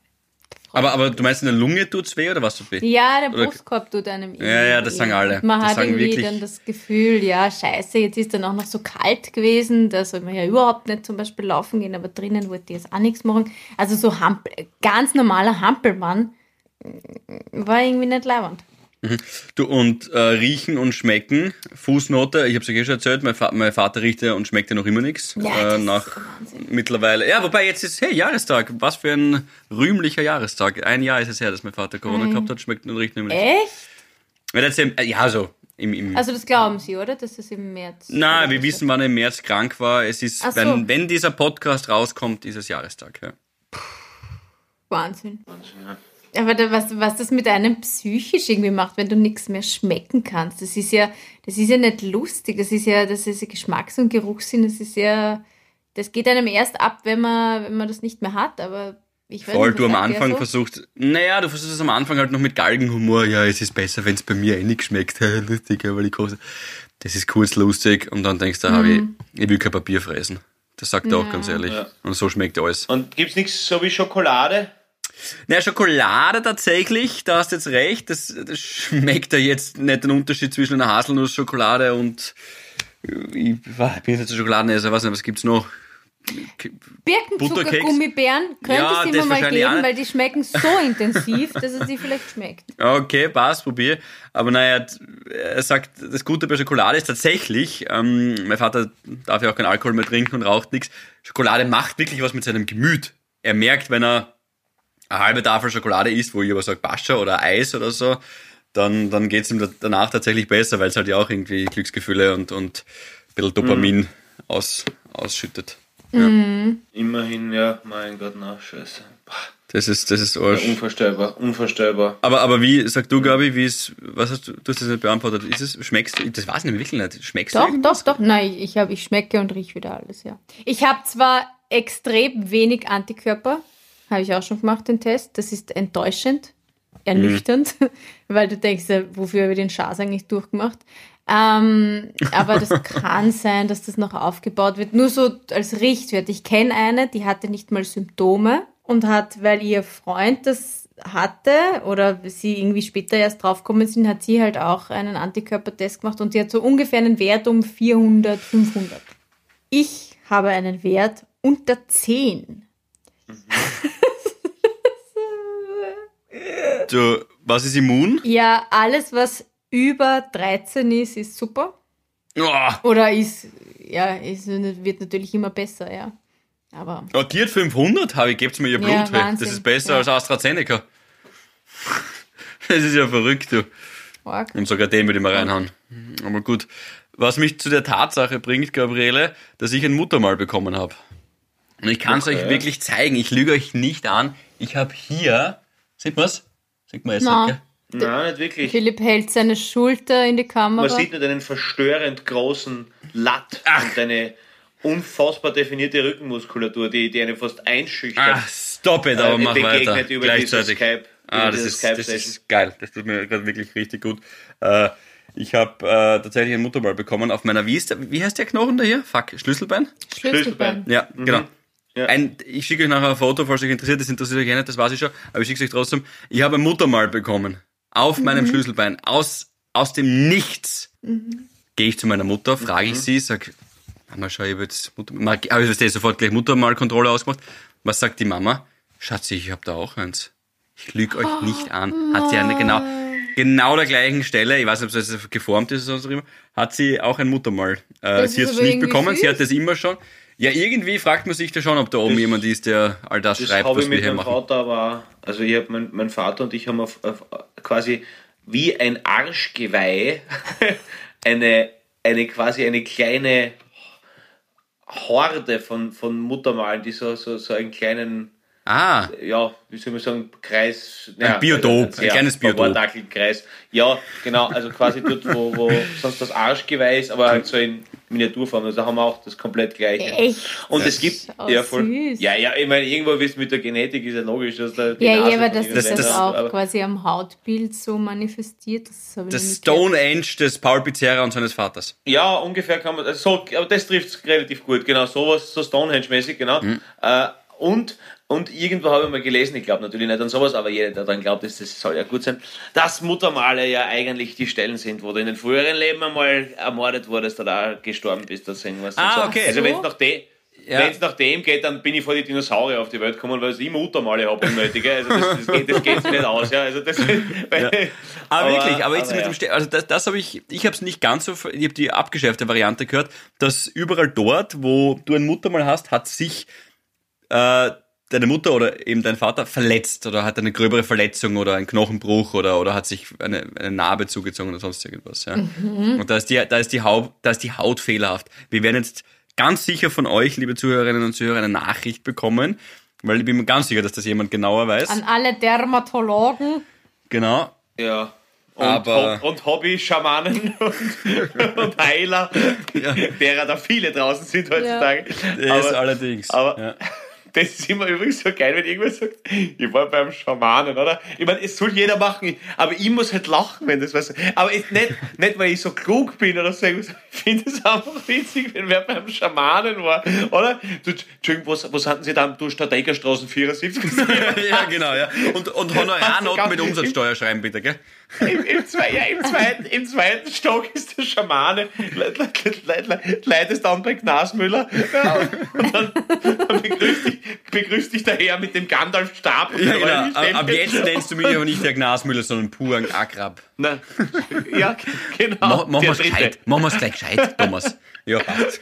Aber, aber du meinst, in der Lunge tut's weh oder was tut weh? Ja, der Brustkorb tut einem irgendwie. Ja, ja, das sagen alle. Man Das hat sagen irgendwie wirklich- dann das Gefühl, ja, scheiße, jetzt ist dann auch noch so kalt gewesen, da soll man ja überhaupt nicht zum Beispiel laufen gehen, aber drinnen wollte ich jetzt auch nichts machen. Also so Hampel, ganz normaler Hampelmann mm, war irgendwie nicht leibend. Du, und äh, riechen und schmecken, Fußnote, ich habe es ja eh schon erzählt, mein, Fa mein Vater riecht ja und schmeckt ja noch immer nichts. Ja, äh, ist nach Wahnsinn. mittlerweile. Ja, wobei jetzt ist, hey, Jahrestag, was für ein rühmlicher Jahrestag. Ein Jahr ist es her, dass mein Vater Corona gehabt hat, schmeckt und riecht noch immer nichts. Echt? Ja, das ist ja, ja, so. Im, im, Also das glauben Sie, oder? Dass das im März. Na, oder wir was wissen, wann er im März krank war. Es ist, so. wenn, wenn dieser Podcast rauskommt, ist es Jahrestag. Ja. Wahnsinn. Aber da, was, was das mit einem psychisch irgendwie macht, wenn du nichts mehr schmecken kannst, das ist ja, das ist ja nicht lustig. Das ist ja, das ist ja Geschmacks- und Geruchssinn, das ist ja, das geht einem erst ab, wenn man, wenn man das nicht mehr hat. Aber ich weiß Voll, nicht, du am Anfang so? versuchst, naja, du versuchst es am Anfang halt noch mit Galgenhumor, ja, es ist besser, wenn es bei mir eh nicht schmeckt, lustig, aber die Kose. Das ist kurz lustig und dann denkst du, Mhm. ich, ich will kein Papier fressen. Das sagt er auch ganz ehrlich. Ja. Und so schmeckt alles. Und gibt's nichts so wie Schokolade? Na, Schokolade tatsächlich, da hast du jetzt recht, das, das schmeckt ja jetzt nicht den Unterschied zwischen einer Haselnussschokolade und ich, ich bin jetzt ein Schokoladenesser, weiß nicht, was gibt's noch? Birkenzucker-Gummibären könnte Ja, es immer mal geben, weil die schmecken so intensiv, dass es sie vielleicht schmeckt. Okay, passt, probier. Aber naja, er sagt, das Gute bei Schokolade ist tatsächlich, ähm, mein Vater darf ja auch keinen Alkohol mehr trinken und raucht nichts. Schokolade macht wirklich was mit seinem Gemüt. Er merkt, wenn er eine halbe Tafel Schokolade isst, wo ich aber sage Pascha oder Eis oder so, dann, dann geht's ihm da- danach tatsächlich besser, weil es halt ja auch irgendwie Glücksgefühle und, und ein bisschen Dopamin aus, ausschüttet. Immerhin, ja, mein Gott, na, scheiße. Das ist, das ist Ja, Arsch. unvorstellbar, unvorstellbar. Aber, aber wie, sag du, Gabi, wie ist, was hast du, du hast das nicht beantwortet. Ist es, schmeckst du, das weiß ich nämlich wirklich nicht. Schmeckst du Doch, irgendwas? doch, doch. Nein, ich, hab, ich schmecke und rieche wieder alles, ja. Ich habe zwar extrem wenig Antikörper, habe ich auch schon gemacht, den Test. Das ist enttäuschend, ernüchternd, weil du denkst, ja, wofür habe ich den Schaß eigentlich durchgemacht? Ähm, aber das kann sein, dass das noch aufgebaut wird. Nur so als Richtwert. Ich kenne eine, die hatte nicht mal Symptome und hat, weil ihr Freund das hatte oder sie irgendwie später erst draufgekommen sind, hat sie halt auch einen Antikörpertest gemacht und die hat so ungefähr einen Wert um 400, 500. Ich habe einen Wert unter 10. Du, was ist immun? Ja, alles, was über 13 ist, ist super. Oh, Oder ist, ja, ist, wird natürlich immer besser, ja. Aber oh, die hat 500, habe ich, gebt's mir ihr Blut. Ja. Das ist besser Ja. als AstraZeneca. Das ist ja verrückt, du. arg. Und sogar den würde ich mal reinhauen. Aber gut. Was mich zu der Tatsache bringt, Gabriele, dass ich ein Muttermal bekommen habe. Und ich kann es Okay. euch wirklich zeigen. Ich lüge euch nicht an. Ich habe hier, sieht man's? Sieht man Na. nicht, gell? Nein, nicht wirklich. Philipp hält seine Schulter in die Kamera. Man sieht nur deinen verstörend großen Latt Ach. und deine unfassbar definierte Rückenmuskulatur, die, die eine fast einschüchtert. Ah, stop it, aber äh, mach weiter. über Gleichzeitig. Skype. Ah, über das ist, das Skype-Session. ist geil. Das tut mir gerade wirklich richtig gut. Äh, ich habe äh, tatsächlich ein Muttermal bekommen auf meiner, wie, ist der, wie heißt der Knochen da hier? Fuck, Schlüsselbein? Schlüsselbein. Ja, genau. Ja. Ein, ich schicke euch nachher ein Foto, falls euch interessiert. Das interessiert euch eh nicht, das weiß ich schon. Aber ich schicke es euch trotzdem. Ich habe ein Muttermal bekommen. Auf meinem Schlüsselbein. Aus, aus dem Nichts. Gehe ich zu meiner Mutter, frage ich sie, sag, Mama, schau, ich habe jetzt Mutter, habe ich sofort gleich Muttermalkontrolle ausgemacht. Was sagt die Mama? Schatzi, ich habe da auch eins. Ich lüge euch nicht an. Hat sie eine genau, genau der gleichen Stelle, ich weiß nicht, ob es geformt ist oder so immer, hat sie auch ein Muttermal. Äh, sie hat es aber nicht bekommen, sie süß. hat das immer schon. Ja, irgendwie fragt man sich da schon, ob da oben Das- jemand ist, der all das, Das schreibt, was ich wir mit hier meinem machen. Vater aber. Also ich habe mein, mein Vater und ich haben auf, auf quasi wie ein Arschgeweih eine, eine quasi eine kleine Horde von, von Muttermalen, die so, so, so einen kleinen, Ah, ja, wie soll man sagen, Kreis. also Biotop, ein kleines Biotop. Kreis. Ja, genau, also quasi dort, wo, wo sonst das Arschgeweih ist, aber halt so in Miniaturform. Also da haben wir auch das komplett gleiche. Echt? Und es gibt, Oh, ja, voll. süß. Ja, ja, ich meine, irgendwo wisst mit der Genetik ist ja logisch, dass da die Ja, Nase ja, aber dass das, das das- auch aber- quasi am Hautbild so manifestiert, das das. Stonehenge des Paul Pizzerra und seines Vaters. Ja, ungefähr kann man, also so, aber das trifft relativ gut, genau, sowas, so Stonehenge-mäßig, genau. Mhm. Äh, und, und irgendwo habe ich mal gelesen, ich glaube natürlich nicht an sowas, aber jeder, der daran glaubt, das, das soll ja gut sein, dass Muttermale ja eigentlich die Stellen sind, wo du in den früheren Leben einmal ermordet wurdest oder auch gestorben bist oder so irgendwas. Ah, so. okay. Also So? wenn es nach dem... Ja. Nach dem geht, dann bin ich vor die Dinosaurier auf die Welt gekommen, weil ich Muttermale habe unnötige. Also das, das, geht, das geht nicht aus. Ja. Also das, Aber, wirklich, aber jetzt aber mit ja. dem Ste also das, das habe ich, ich habe es nicht ganz so, ich habe die abgeschärfte Variante gehört, dass überall dort, wo du ein Muttermal hast, hat sich äh, deine Mutter oder eben dein Vater verletzt oder hat eine gröbere Verletzung oder einen Knochenbruch oder, oder hat sich eine, eine Narbe zugezogen oder sonst irgendwas. Ja. Und da ist, die, da, ist die Haut, da ist die Haut fehlerhaft. Wir werden jetzt ganz sicher von euch, liebe Zuhörerinnen und Zuhörer, eine Nachricht bekommen, weil ich bin mir ganz sicher, dass das jemand genauer weiß. An alle Dermatologen. genau. Ja. Und, Aber- Hob- und Hobby-Schamanen und, und Heiler, derer da viele draußen sind heutzutage. Das Aber, allerdings. aber ja. Das ist immer übrigens so geil, wenn irgendwer sagt, ich war beim Schamanen, oder? Ich meine, es soll jeder machen, aber ich muss halt lachen, wenn das was. Aber es, nicht, nicht, weil ich so klug bin oder so. Ich finde es einfach witzig, wenn wer beim Schamanen war, oder? Du, Entschuldigung, was, was hatten Sie da am Strategerstraßen 74? ja, genau, ja. Und, und Honorarnoten mit Umsatzsteuer schreiben, bitte, gell? Im, im, zwei, ja, im, zweiten, Im zweiten Stock ist der Schamane, le- le- le- le- leitest dann bei Gnasmüller ja, und dann, dann begrüßt, dich, begrüßt dich der Herr mit dem Gandalf-Stab. Ja, genau. Ab, ab jetzt nennst du mich aber nicht der Gnasmüller, sondern puren Akrab. Na, ja, genau. Mach, machen gescheit. Machen wir's gleich gescheit, Thomas. Ja, passt.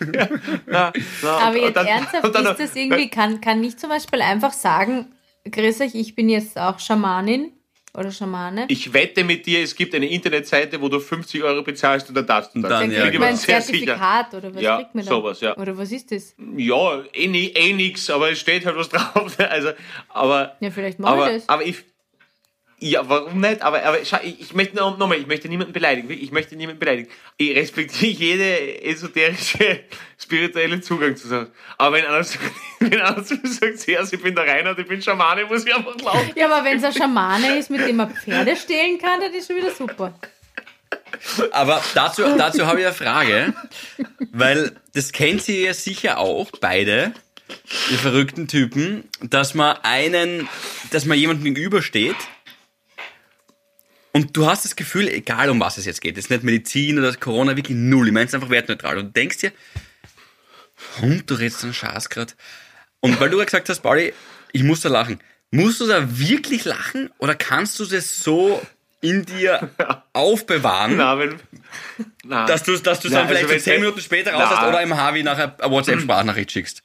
Na, na, Aber jetzt dann- ernsthaft dann- ist das irgendwie, kann, kann ich zum Beispiel einfach sagen, grüß euch, ich bin jetzt auch Schamanin oder Schamane. Ich wette mit dir, es gibt eine Internetseite, wo du 50 Euro bezahlst und dann darfst du das. dann, Dann ja, kriegt genau. man ein Sehr sicher. Zertifikat oder was Ja, kriegt man da? sowas, ja. Oder was ist das? Ja, eh, eh nix, aber es steht halt was drauf. Also, aber, Ja, vielleicht mache aber, ich das. aber ich. Ja, warum nicht? Aber, aber schau, ich, ich möchte noch- nochmal, ich möchte niemanden beleidigen. Ich möchte niemanden beleidigen. Ich respektiere jede esoterische, spirituelle Zugang zu sagen. Aber wenn einer sagt, wenn einer zu mir sagt, ja, ich bin der Reinhard, ich bin Schamane, muss ich einfach glauben. Ja, aber wenn es ein Schamane ist, mit dem man Pferde stehlen kann, dann ist schon wieder super. Aber dazu, dazu habe ich eine Frage, weil das kennt ihr ja sicher auch, beide, ihr verrückten Typen, dass man einen, dass man jemandem gegenübersteht und du hast das Gefühl, egal um was es jetzt geht, jetzt nicht Medizin oder Corona, wirklich null, ich meine es einfach wertneutral und du denkst dir, Hund, du redest einen Schaß grad. Und weil du ja gesagt hast, Pauli, ich muss da lachen. Musst du da wirklich lachen oder kannst du das so in dir aufbewahren? Na, wenn, na. Dass du dass du's Na, dann vielleicht also so wenn zehn der- Minuten später raus hast oder im Harvey nachher eine WhatsApp-Sprachnachricht schickst.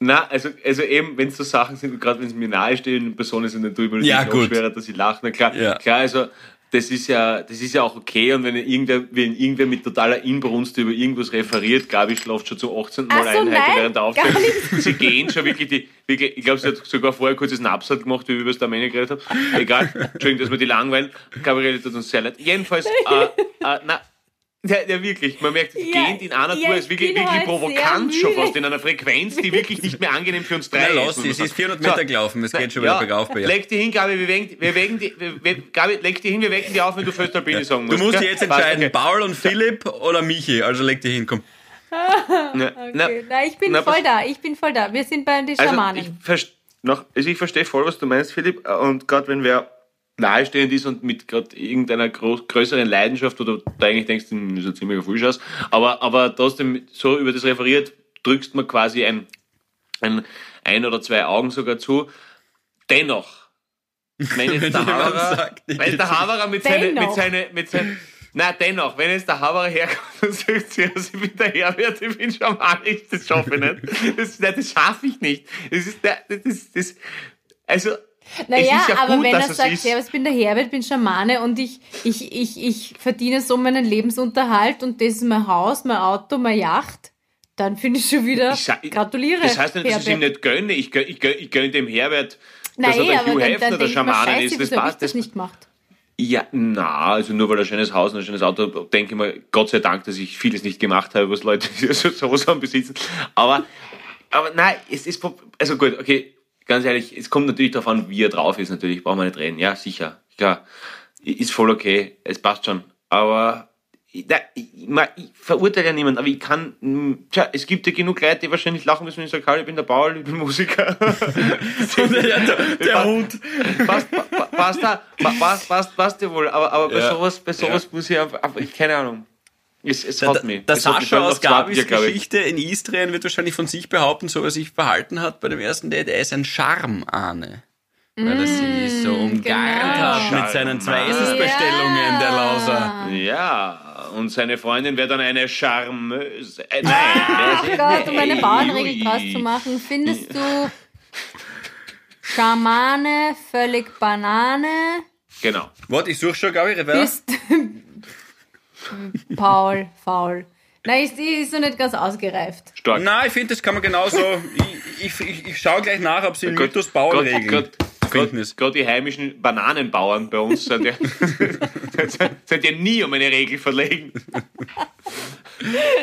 Na, also, also eben, wenn es so Sachen sind, gerade wenn es mir nahestehende Personen sind, dann tue ich mir Ja, natürlich schwerer, dass ich lache. Na klar, Ja. klar, also das ist ja, das ist ja auch okay und wenn irgendwer, wenn irgendwer mit totaler Inbrunst über irgendwas referiert, Gabi schlaft schon zum 18. Mal so, ein heute nein, während der nicht. Sie gehen schon wirklich die, wirklich, ich glaube, sie hat sogar vorher kurz das Napsat gemacht, wie wir über das Domäne geredet haben. Egal, Entschuldigung, dass wir die langweilen. Gabriele tut uns sehr leid. Jedenfalls, äh, äh, na, Ja, ja, wirklich. Man merkt, es Ja, geht in einer ja, Tour, ich ist wirklich, wirklich heute provokant schon fast, in einer Frequenz, die wirklich nicht mehr angenehm für uns drei Na, ist. sie, man sie ist sagen. 400 Meter gelaufen, es geht schon wieder bergauf bei ihr. Leg die hin, Gabi, wir wecken, wir wecken die, wir, Gabi, leg die hin, wir wecken die auf, wenn du Föstalpine sagen Du musst. musst gell? dich jetzt entscheiden, okay. Paul und Philipp oder Michi, also leg dich hin, komm. Na, na, Okay. Na, ich bin na, voll da, ich bin voll da. Wir sind bei den Also Schamanen. ich, verst- noch, also ich verstehe voll, was du meinst, Philipp. Und gerade wenn wer nahestehend ist und mit gerade irgendeiner groß, größeren Leidenschaft oder du eigentlich denkst, hm, das ist ein ziemlicher Fulschaus, aber, aber trotzdem so über das referiert, drückst man quasi ein, ein, ein oder zwei Augen sogar zu. Dennoch, wenn jetzt der Haberer, sagt, ich wenn jetzt der Haberer mit seine, mit seine, mit seine, na dennoch, wenn jetzt der Haberer herkommt und sagt, ja, also ich bin der Herbert, ich bin schamanisch, das schaffe ich nicht. Das, nein, das schaffe ich nicht. Das ist das, das, das also, Naja, ja aber gut, wenn er sagt, ja, ich bin der Herbert, bin Schamane und ich, ich, ich, ich verdiene so meinen Lebensunterhalt und das ist mein Haus, mein Auto, meine Yacht, dann finde ich schon wieder, Ich gratuliere. Das heißt nicht, dass ich es ihm nicht gönne. Ich gönne, ich gönne, ich gönne dem Herbert, Nein, dass er der aber Hugh Hefner dann der Schamane scheiße, ist. Das passt. das nicht gemacht? ja, na, also nur weil er ein schönes Haus und ein schönes Auto, denke ich mal, Gott sei Dank, dass ich vieles nicht gemacht habe, was Leute so, sowas haben besitzen. Aber, aber nein, es ist, also gut, okay, ganz ehrlich, es kommt natürlich darauf an, wie er drauf ist, natürlich, brauchen wir nicht reden. Ja, sicher, klar, ist voll okay, es passt schon. Aber, ich, ich, ich verurteile ja niemanden, aber ich kann, tja, es gibt ja genug Leute, die wahrscheinlich lachen müssen, wenn ich sage, hallo, ich bin der Paul, ich bin Musiker. der, der Hund. passt, pa- pa- passt, da, pa- passt, passt, passt ja wohl, aber, aber bei Ja. sowas, bei sowas muss ich einfach, keine Ahnung. Es, es Der, hat der, mich. der Es hat mich Sascha aus Gabis ich. Geschichte in Istrien wird wahrscheinlich von sich behaupten, so wie er sich verhalten hat bei dem ersten Date, er ist ein Charmahne. Weil er sie so umgarnt genau. hat mit seinen zwei. Essensbestellungen, der Lauser. Ja, und seine Freundin wäre dann eine Charmeuse. Äh, nein, Ach Gott, um eine Bauernregel draus zu machen, findest du Schamane völlig Banane? Genau. Warte, ich suche schon, Gabi, wer? Bist Paul, faul. Nein, ist, ist noch nicht ganz ausgereift. Stark. Nein, ich finde, das kann man genauso. ich, ich, ich, ich schaue gleich nach, ob sie Gott, Mythos Gott, ist. Gott, die heimischen Bananenbauern bei uns sind ja, sind ja nie um eine Regel verlegen.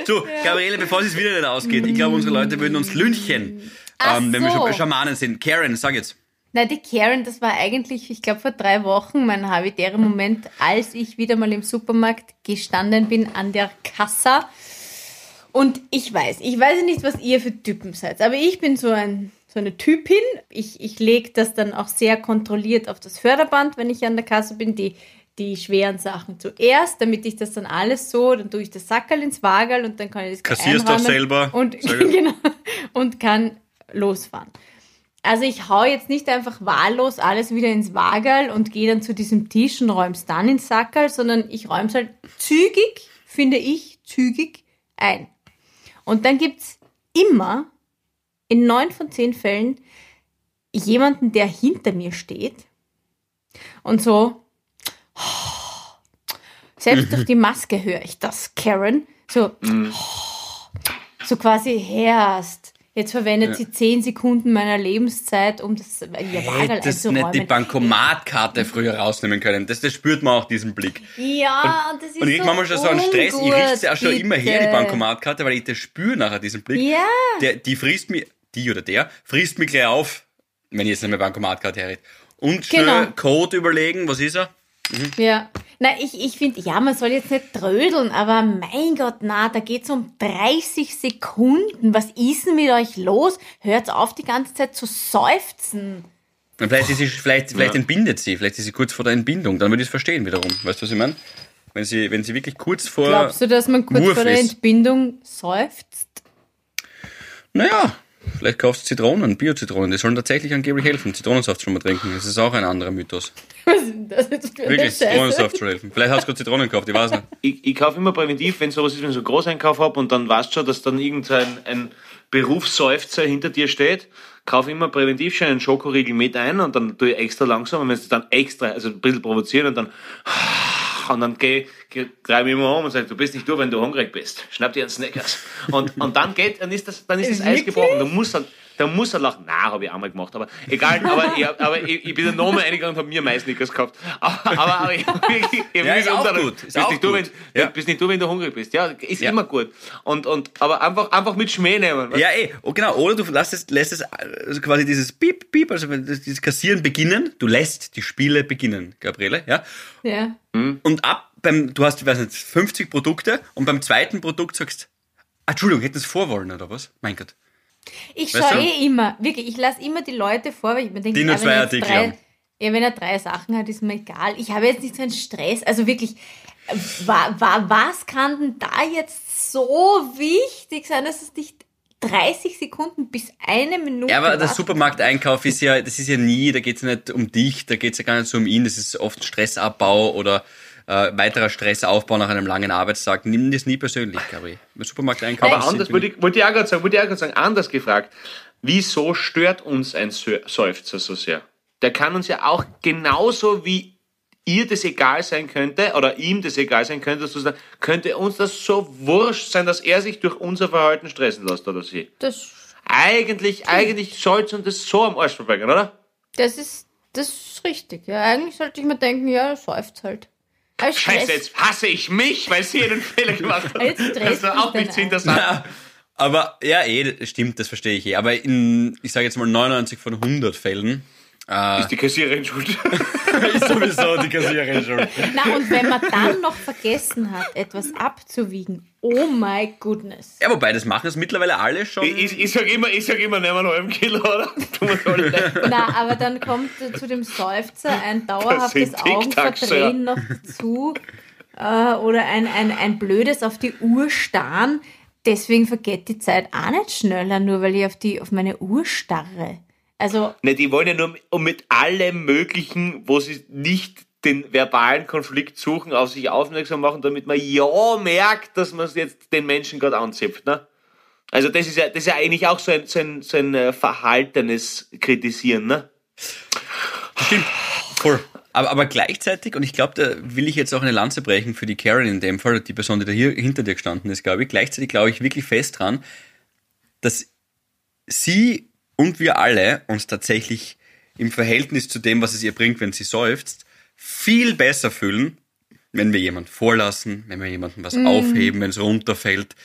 So, Gabriele, bevor es wieder nicht ausgeht, ich glaube, unsere Leute würden uns lünchen, ähm, wenn wir so. schon bei Schamanen sind. Karen, sag jetzt. Na, die Karen, das war eigentlich, ich glaube, vor drei Wochen mein habitärer Moment, als ich wieder mal im Supermarkt gestanden bin an der Kassa. Und ich weiß, ich weiß nicht, was ihr für Typen seid, aber ich bin so ein so eine Typin. Ich, ich lege das dann auch sehr kontrolliert auf das Förderband, wenn ich an der Kasse bin, die, die schweren Sachen zuerst, damit ich das dann alles so, dann tue ich das Sackerl ins Wagerl und dann kann ich das Kassierst doch einräumen selber. Und, genau, und kann losfahren. Also ich hau jetzt nicht einfach wahllos alles wieder ins Wagerl und gehe dann zu diesem Tisch und räum's dann ins Sackerl, sondern ich räum's halt zügig, finde ich, zügig ein. Und dann gibt's immer in neun von zehn Fällen jemanden, der hinter mir steht und so, selbst durch die Maske höre ich das, Karen, so, so quasi herrst. Jetzt verwendet sie zehn Sekunden meiner Lebenszeit, um das ihr Wagerl Hättest nicht die. Bankomatkarte früher rausnehmen können. Das, das spürt man auch, diesen Blick. Ja, und das ist Und ich so krieg manchmal schon so einen Stress. Ich richte sie auch schon immer her, die bitte. Bankomatkarte, weil ich das spüre nachher, diesen Blick. Ja. Der, die frisst mich, die oder der, frisst mich gleich auf, wenn ich jetzt nicht mehr Bankomatkarte herrichte. Und schnell Genau. Code überlegen, was ist er? Ja. Na, ich, ich finde, ja, man soll jetzt nicht trödeln, aber mein Gott, na, da geht's um 30 Sekunden. Was ist denn mit euch los? Hört auf, die ganze Zeit zu seufzen. Und vielleicht, ist sie, vielleicht, vielleicht entbindet sie, vielleicht ist sie kurz vor der Entbindung, dann würde ich es verstehen wiederum. Weißt du, was ich meine? Wenn sie, wenn sie wirklich kurz vor. Glaubst du, dass man kurz Wurf vor der ist. Entbindung seufzt? Naja, vielleicht kaufst du Zitronen, Bio-Zitronen, die sollen tatsächlich angeblich helfen. Zitronensaft schon mal trinken, das ist auch ein anderer Mythos. Was ist denn das jetzt für eine Wirklich, Scheiße? Zitronensaft soll helfen. Vielleicht hast du gerade Zitronen gekauft, ich weiß nicht. Ich, ich kaufe immer präventiv, wenn sowas ist, wenn ich so einen Großeinkauf habe und dann weißt du schon, dass dann irgendein ein Berufsseufzer hinter dir steht, kaufe immer präventiv schon einen Schokoriegel mit ein und dann tue ich extra langsam und wenn es dann extra, also ein bisschen provozieren und dann und dann geh, geh, greif mich immer um und sag, du bist nicht du, wenn du hungrig bist. Schnapp dir einen Snickers. Und, und dann geht, dann ist das, dann ist das Eis Wirklich? gebrochen. Du musst dann, Da muss er lachen. Na, habe ich einmal gemacht, aber egal. Aber ich, aber ich, ich bin dann nochmal eingegangen und habe mir Mais-Snickers gekauft. Aber, aber, aber ich habe wirklich, ich hab Ja, wirklich ist auch unter- gut. Ist Bist auch nicht du, wenn, gut. Ja. bist nicht du, wenn du hungrig bist. Ja, ist Ja. immer gut. Und, und, aber einfach, einfach mit Schmäh nehmen. Ja, eh. Oh, genau. Oder du lässt es, lässt es also quasi dieses Piep, Piep, also wenn das- dieses Kassieren beginnen. Du lässt die Spiele beginnen, Gabriele, ja. Ja. Und ab beim, du hast, ich weiß nicht, 50 Produkte und beim zweiten Produkt sagst, ah, Entschuldigung, hätten es vorwollen oder was? Mein Gott. Ich schaue eh immer, wirklich, ich lasse immer die Leute vor, weil ich mir denke, Die nur zwei er Artikel drei, haben. ja, wenn er drei Sachen hat, ist mir egal. Ich habe jetzt nicht so einen Stress. Also wirklich, äh, wa, wa, was kann denn da jetzt so wichtig sein, dass es nicht 30 Sekunden bis eine Minute Ja, aber der Supermarkteinkauf ist ja, das ist ja nie, da geht's ja nicht um dich, da geht's ja gar nicht so um ihn, das ist oft Stressabbau oder äh, weiterer Stressaufbau nach einem langen Arbeitstag. Nimm das nie persönlich, Gabriel. Der Supermarkteinkauf Aber ist- anders wollte ich, wollte ich auch gerade sagen, wollte ich auch gerade sagen, anders gefragt. Wieso stört uns ein Seufzer so sehr? Der kann uns ja auch genauso wie ihr das egal sein könnte oder ihm das egal sein könnte, sozusagen, könnte uns das so wurscht sein, dass er sich durch unser Verhalten stressen lässt oder sie. Das, Eigentlich, eigentlich soll es uns das so am Arsch vorbeigehen, oder? das ist, das ist richtig. Ja, eigentlich sollte ich mir denken, ja, das seufzt halt. Stress- Scheiße, jetzt hasse ich mich, weil sie einen Fehler gemacht hat. Stresst Das war auch mich nicht so dein interessant. Ja, aber ja, eh, stimmt, das verstehe ich eh. Aber in, ich sage jetzt mal 99 von 100 Fällen äh, Ist die Kassiererin schuld? ist sowieso die Kassiererin schon. Na, und wenn man dann noch vergessen hat, etwas abzuwiegen, oh my goodness. Ja, wobei, das machen es mittlerweile alle schon. Ich, ich, ich sag immer, ich sag immer, nehmen wir noch einen Kilo, oder? Na, aber dann kommt äh, zu dem Seufzer ein dauerhaftes Augenverdrehen noch dazu äh, oder ein, ein, ein blödes auf die Uhr starren. Deswegen vergeht die Zeit auch nicht schneller, nur weil ich auf, die, auf meine Uhr starre. Also, Ne, die wollen ja nur um mit allem Möglichen, wo sie nicht den verbalen Konflikt suchen, auf sich aufmerksam machen, damit man ja merkt, dass man jetzt den Menschen gerade anzipft, ne? Also das ist ja, das ist ja eigentlich auch so ein, so ein, so ein äh, verhaltenes Kritisieren, ne? Voll. Aber, aber gleichzeitig, und ich glaube, da will ich jetzt auch eine Lanze brechen für die Karen in dem Fall, die Person, die da hier hinter dir gestanden ist, glaube ich. Gleichzeitig glaube ich wirklich fest dran, dass sie und wir alle uns tatsächlich im Verhältnis zu dem, was es ihr bringt, wenn sie seufzt, viel besser fühlen, wenn wir jemanden vorlassen, wenn wir jemandem was aufheben, wenn es runterfällt,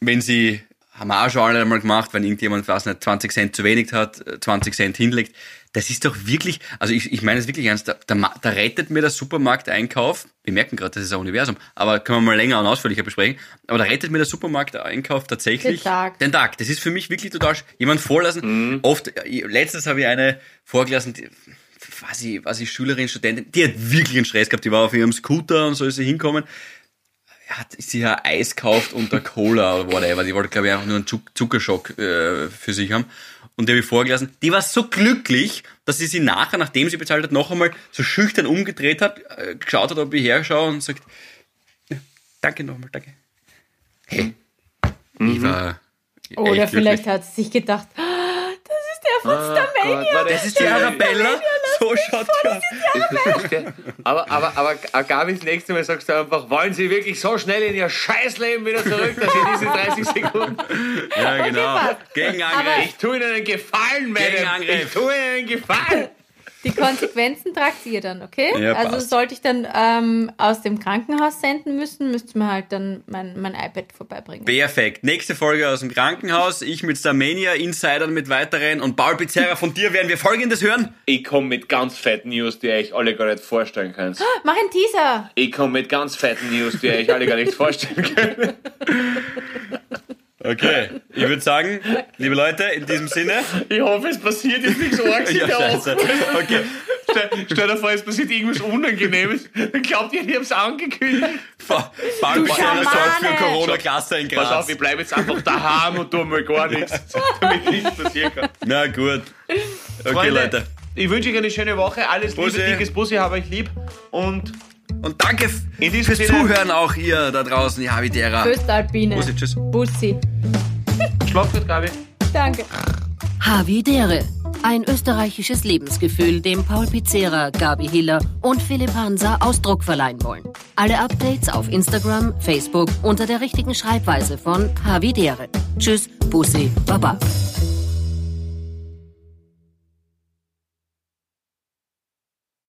wenn sie, haben wir auch schon alle einmal gemacht, wenn irgendjemand, was nicht, 20 Cent zu wenig hat, äh, 20 Cent hinlegt. Das ist doch wirklich, also ich, ich meine es wirklich ernst, da, da, rettet mir der Supermarkteinkauf, wir merken gerade, das ist ein Universum, aber können wir mal länger und ausführlicher besprechen, aber da rettet mir der Supermarkteinkauf tatsächlich Den Tag. den Tag. Das ist für mich wirklich total, jemand vorlassen. Oft, äh, letztens habe ich eine vorgelassen, die, was ich, was ich Schülerin, Studentin, die hat wirklich einen Stress gehabt, die war auf ihrem Scooter und so ist sie hinkommen hat sie ja Eis gekauft und der Cola oder whatever. Die wollte, glaube ich, einfach nur einen Zuck- Zuckerschock äh, für sich haben. Und die habe ich vorgelassen. Die war so glücklich, dass sie sie nachher, nachdem sie bezahlt hat, noch einmal so schüchtern umgedreht hat, äh, geschaut hat, ob ich herschaue und sagt, danke nochmal, danke. Hey, ich war oder echt vielleicht glücklich. hat sie sich gedacht, "Ah, das ist der von Gott, Starmania. war Das ist die Arabella. So schaut. Das ist der- aber, aber, aber Gabi, das nächste Mal sagst du einfach, wollen Sie wirklich so schnell in Ihr Scheißleben wieder zurück, dass Sie diese 30 Sekunden... Ja, genau. passt. Gegenangriff. Ich tue Ihnen einen Gefallen, Madame. Gegenangriff. Ich tue Ihnen einen Gefallen. Die Konsequenzen tragt ihr dann, okay? Ja, also passt. sollte ich dann ähm, aus dem Krankenhaus senden müssen, müsst ihr mir halt dann mein, mein iPad vorbeibringen. Perfekt. Nächste Folge aus dem Krankenhaus. Ich mit Starmania, Insidern mit weiteren und Paul Pizzerra von dir werden wir folgendes hören. Ich komme mit ganz fetten News, die ihr euch alle gar nicht vorstellen könnt. Mach einen Teaser! Ich komme mit ganz fetten News, die ihr euch alle gar nicht vorstellen könnt. Okay. Ich würde sagen, liebe Leute, in diesem Sinne. Ich hoffe, es passiert jetzt nichts in Ja, scheiße. Okay. Stell, stell dir vor, es passiert irgendwas Unangenehmes. Dann glaubt ihr, ich hab's angekündigt. Pa- Paul Pizzerra sorgt für Schamane. Corona-Cluster in Pass auf, Graz. ich bleibe jetzt einfach daheim und tu mal gar nichts, damit nichts passieren kann. Na gut. Okay, Freunde, Leute. Ich wünsche euch eine schöne Woche. Alles Bussi. Liebe, dickes Bussi, habe euch lieb. Und Und danke fürs Sinne- Zuhören auch ihr da draußen, wie derer. Föstalpine. Bussi, tschüss. Bussi. schlaft gut, Gabi. Danke. Havidere. Ein österreichisches Lebensgefühl, dem Paul Pizzera, Gabi Hiller und Philipp Hansa Ausdruck verleihen wollen. Alle Updates auf Instagram, Facebook unter der richtigen Schreibweise von Havidere. Tschüss, Bussi, Baba.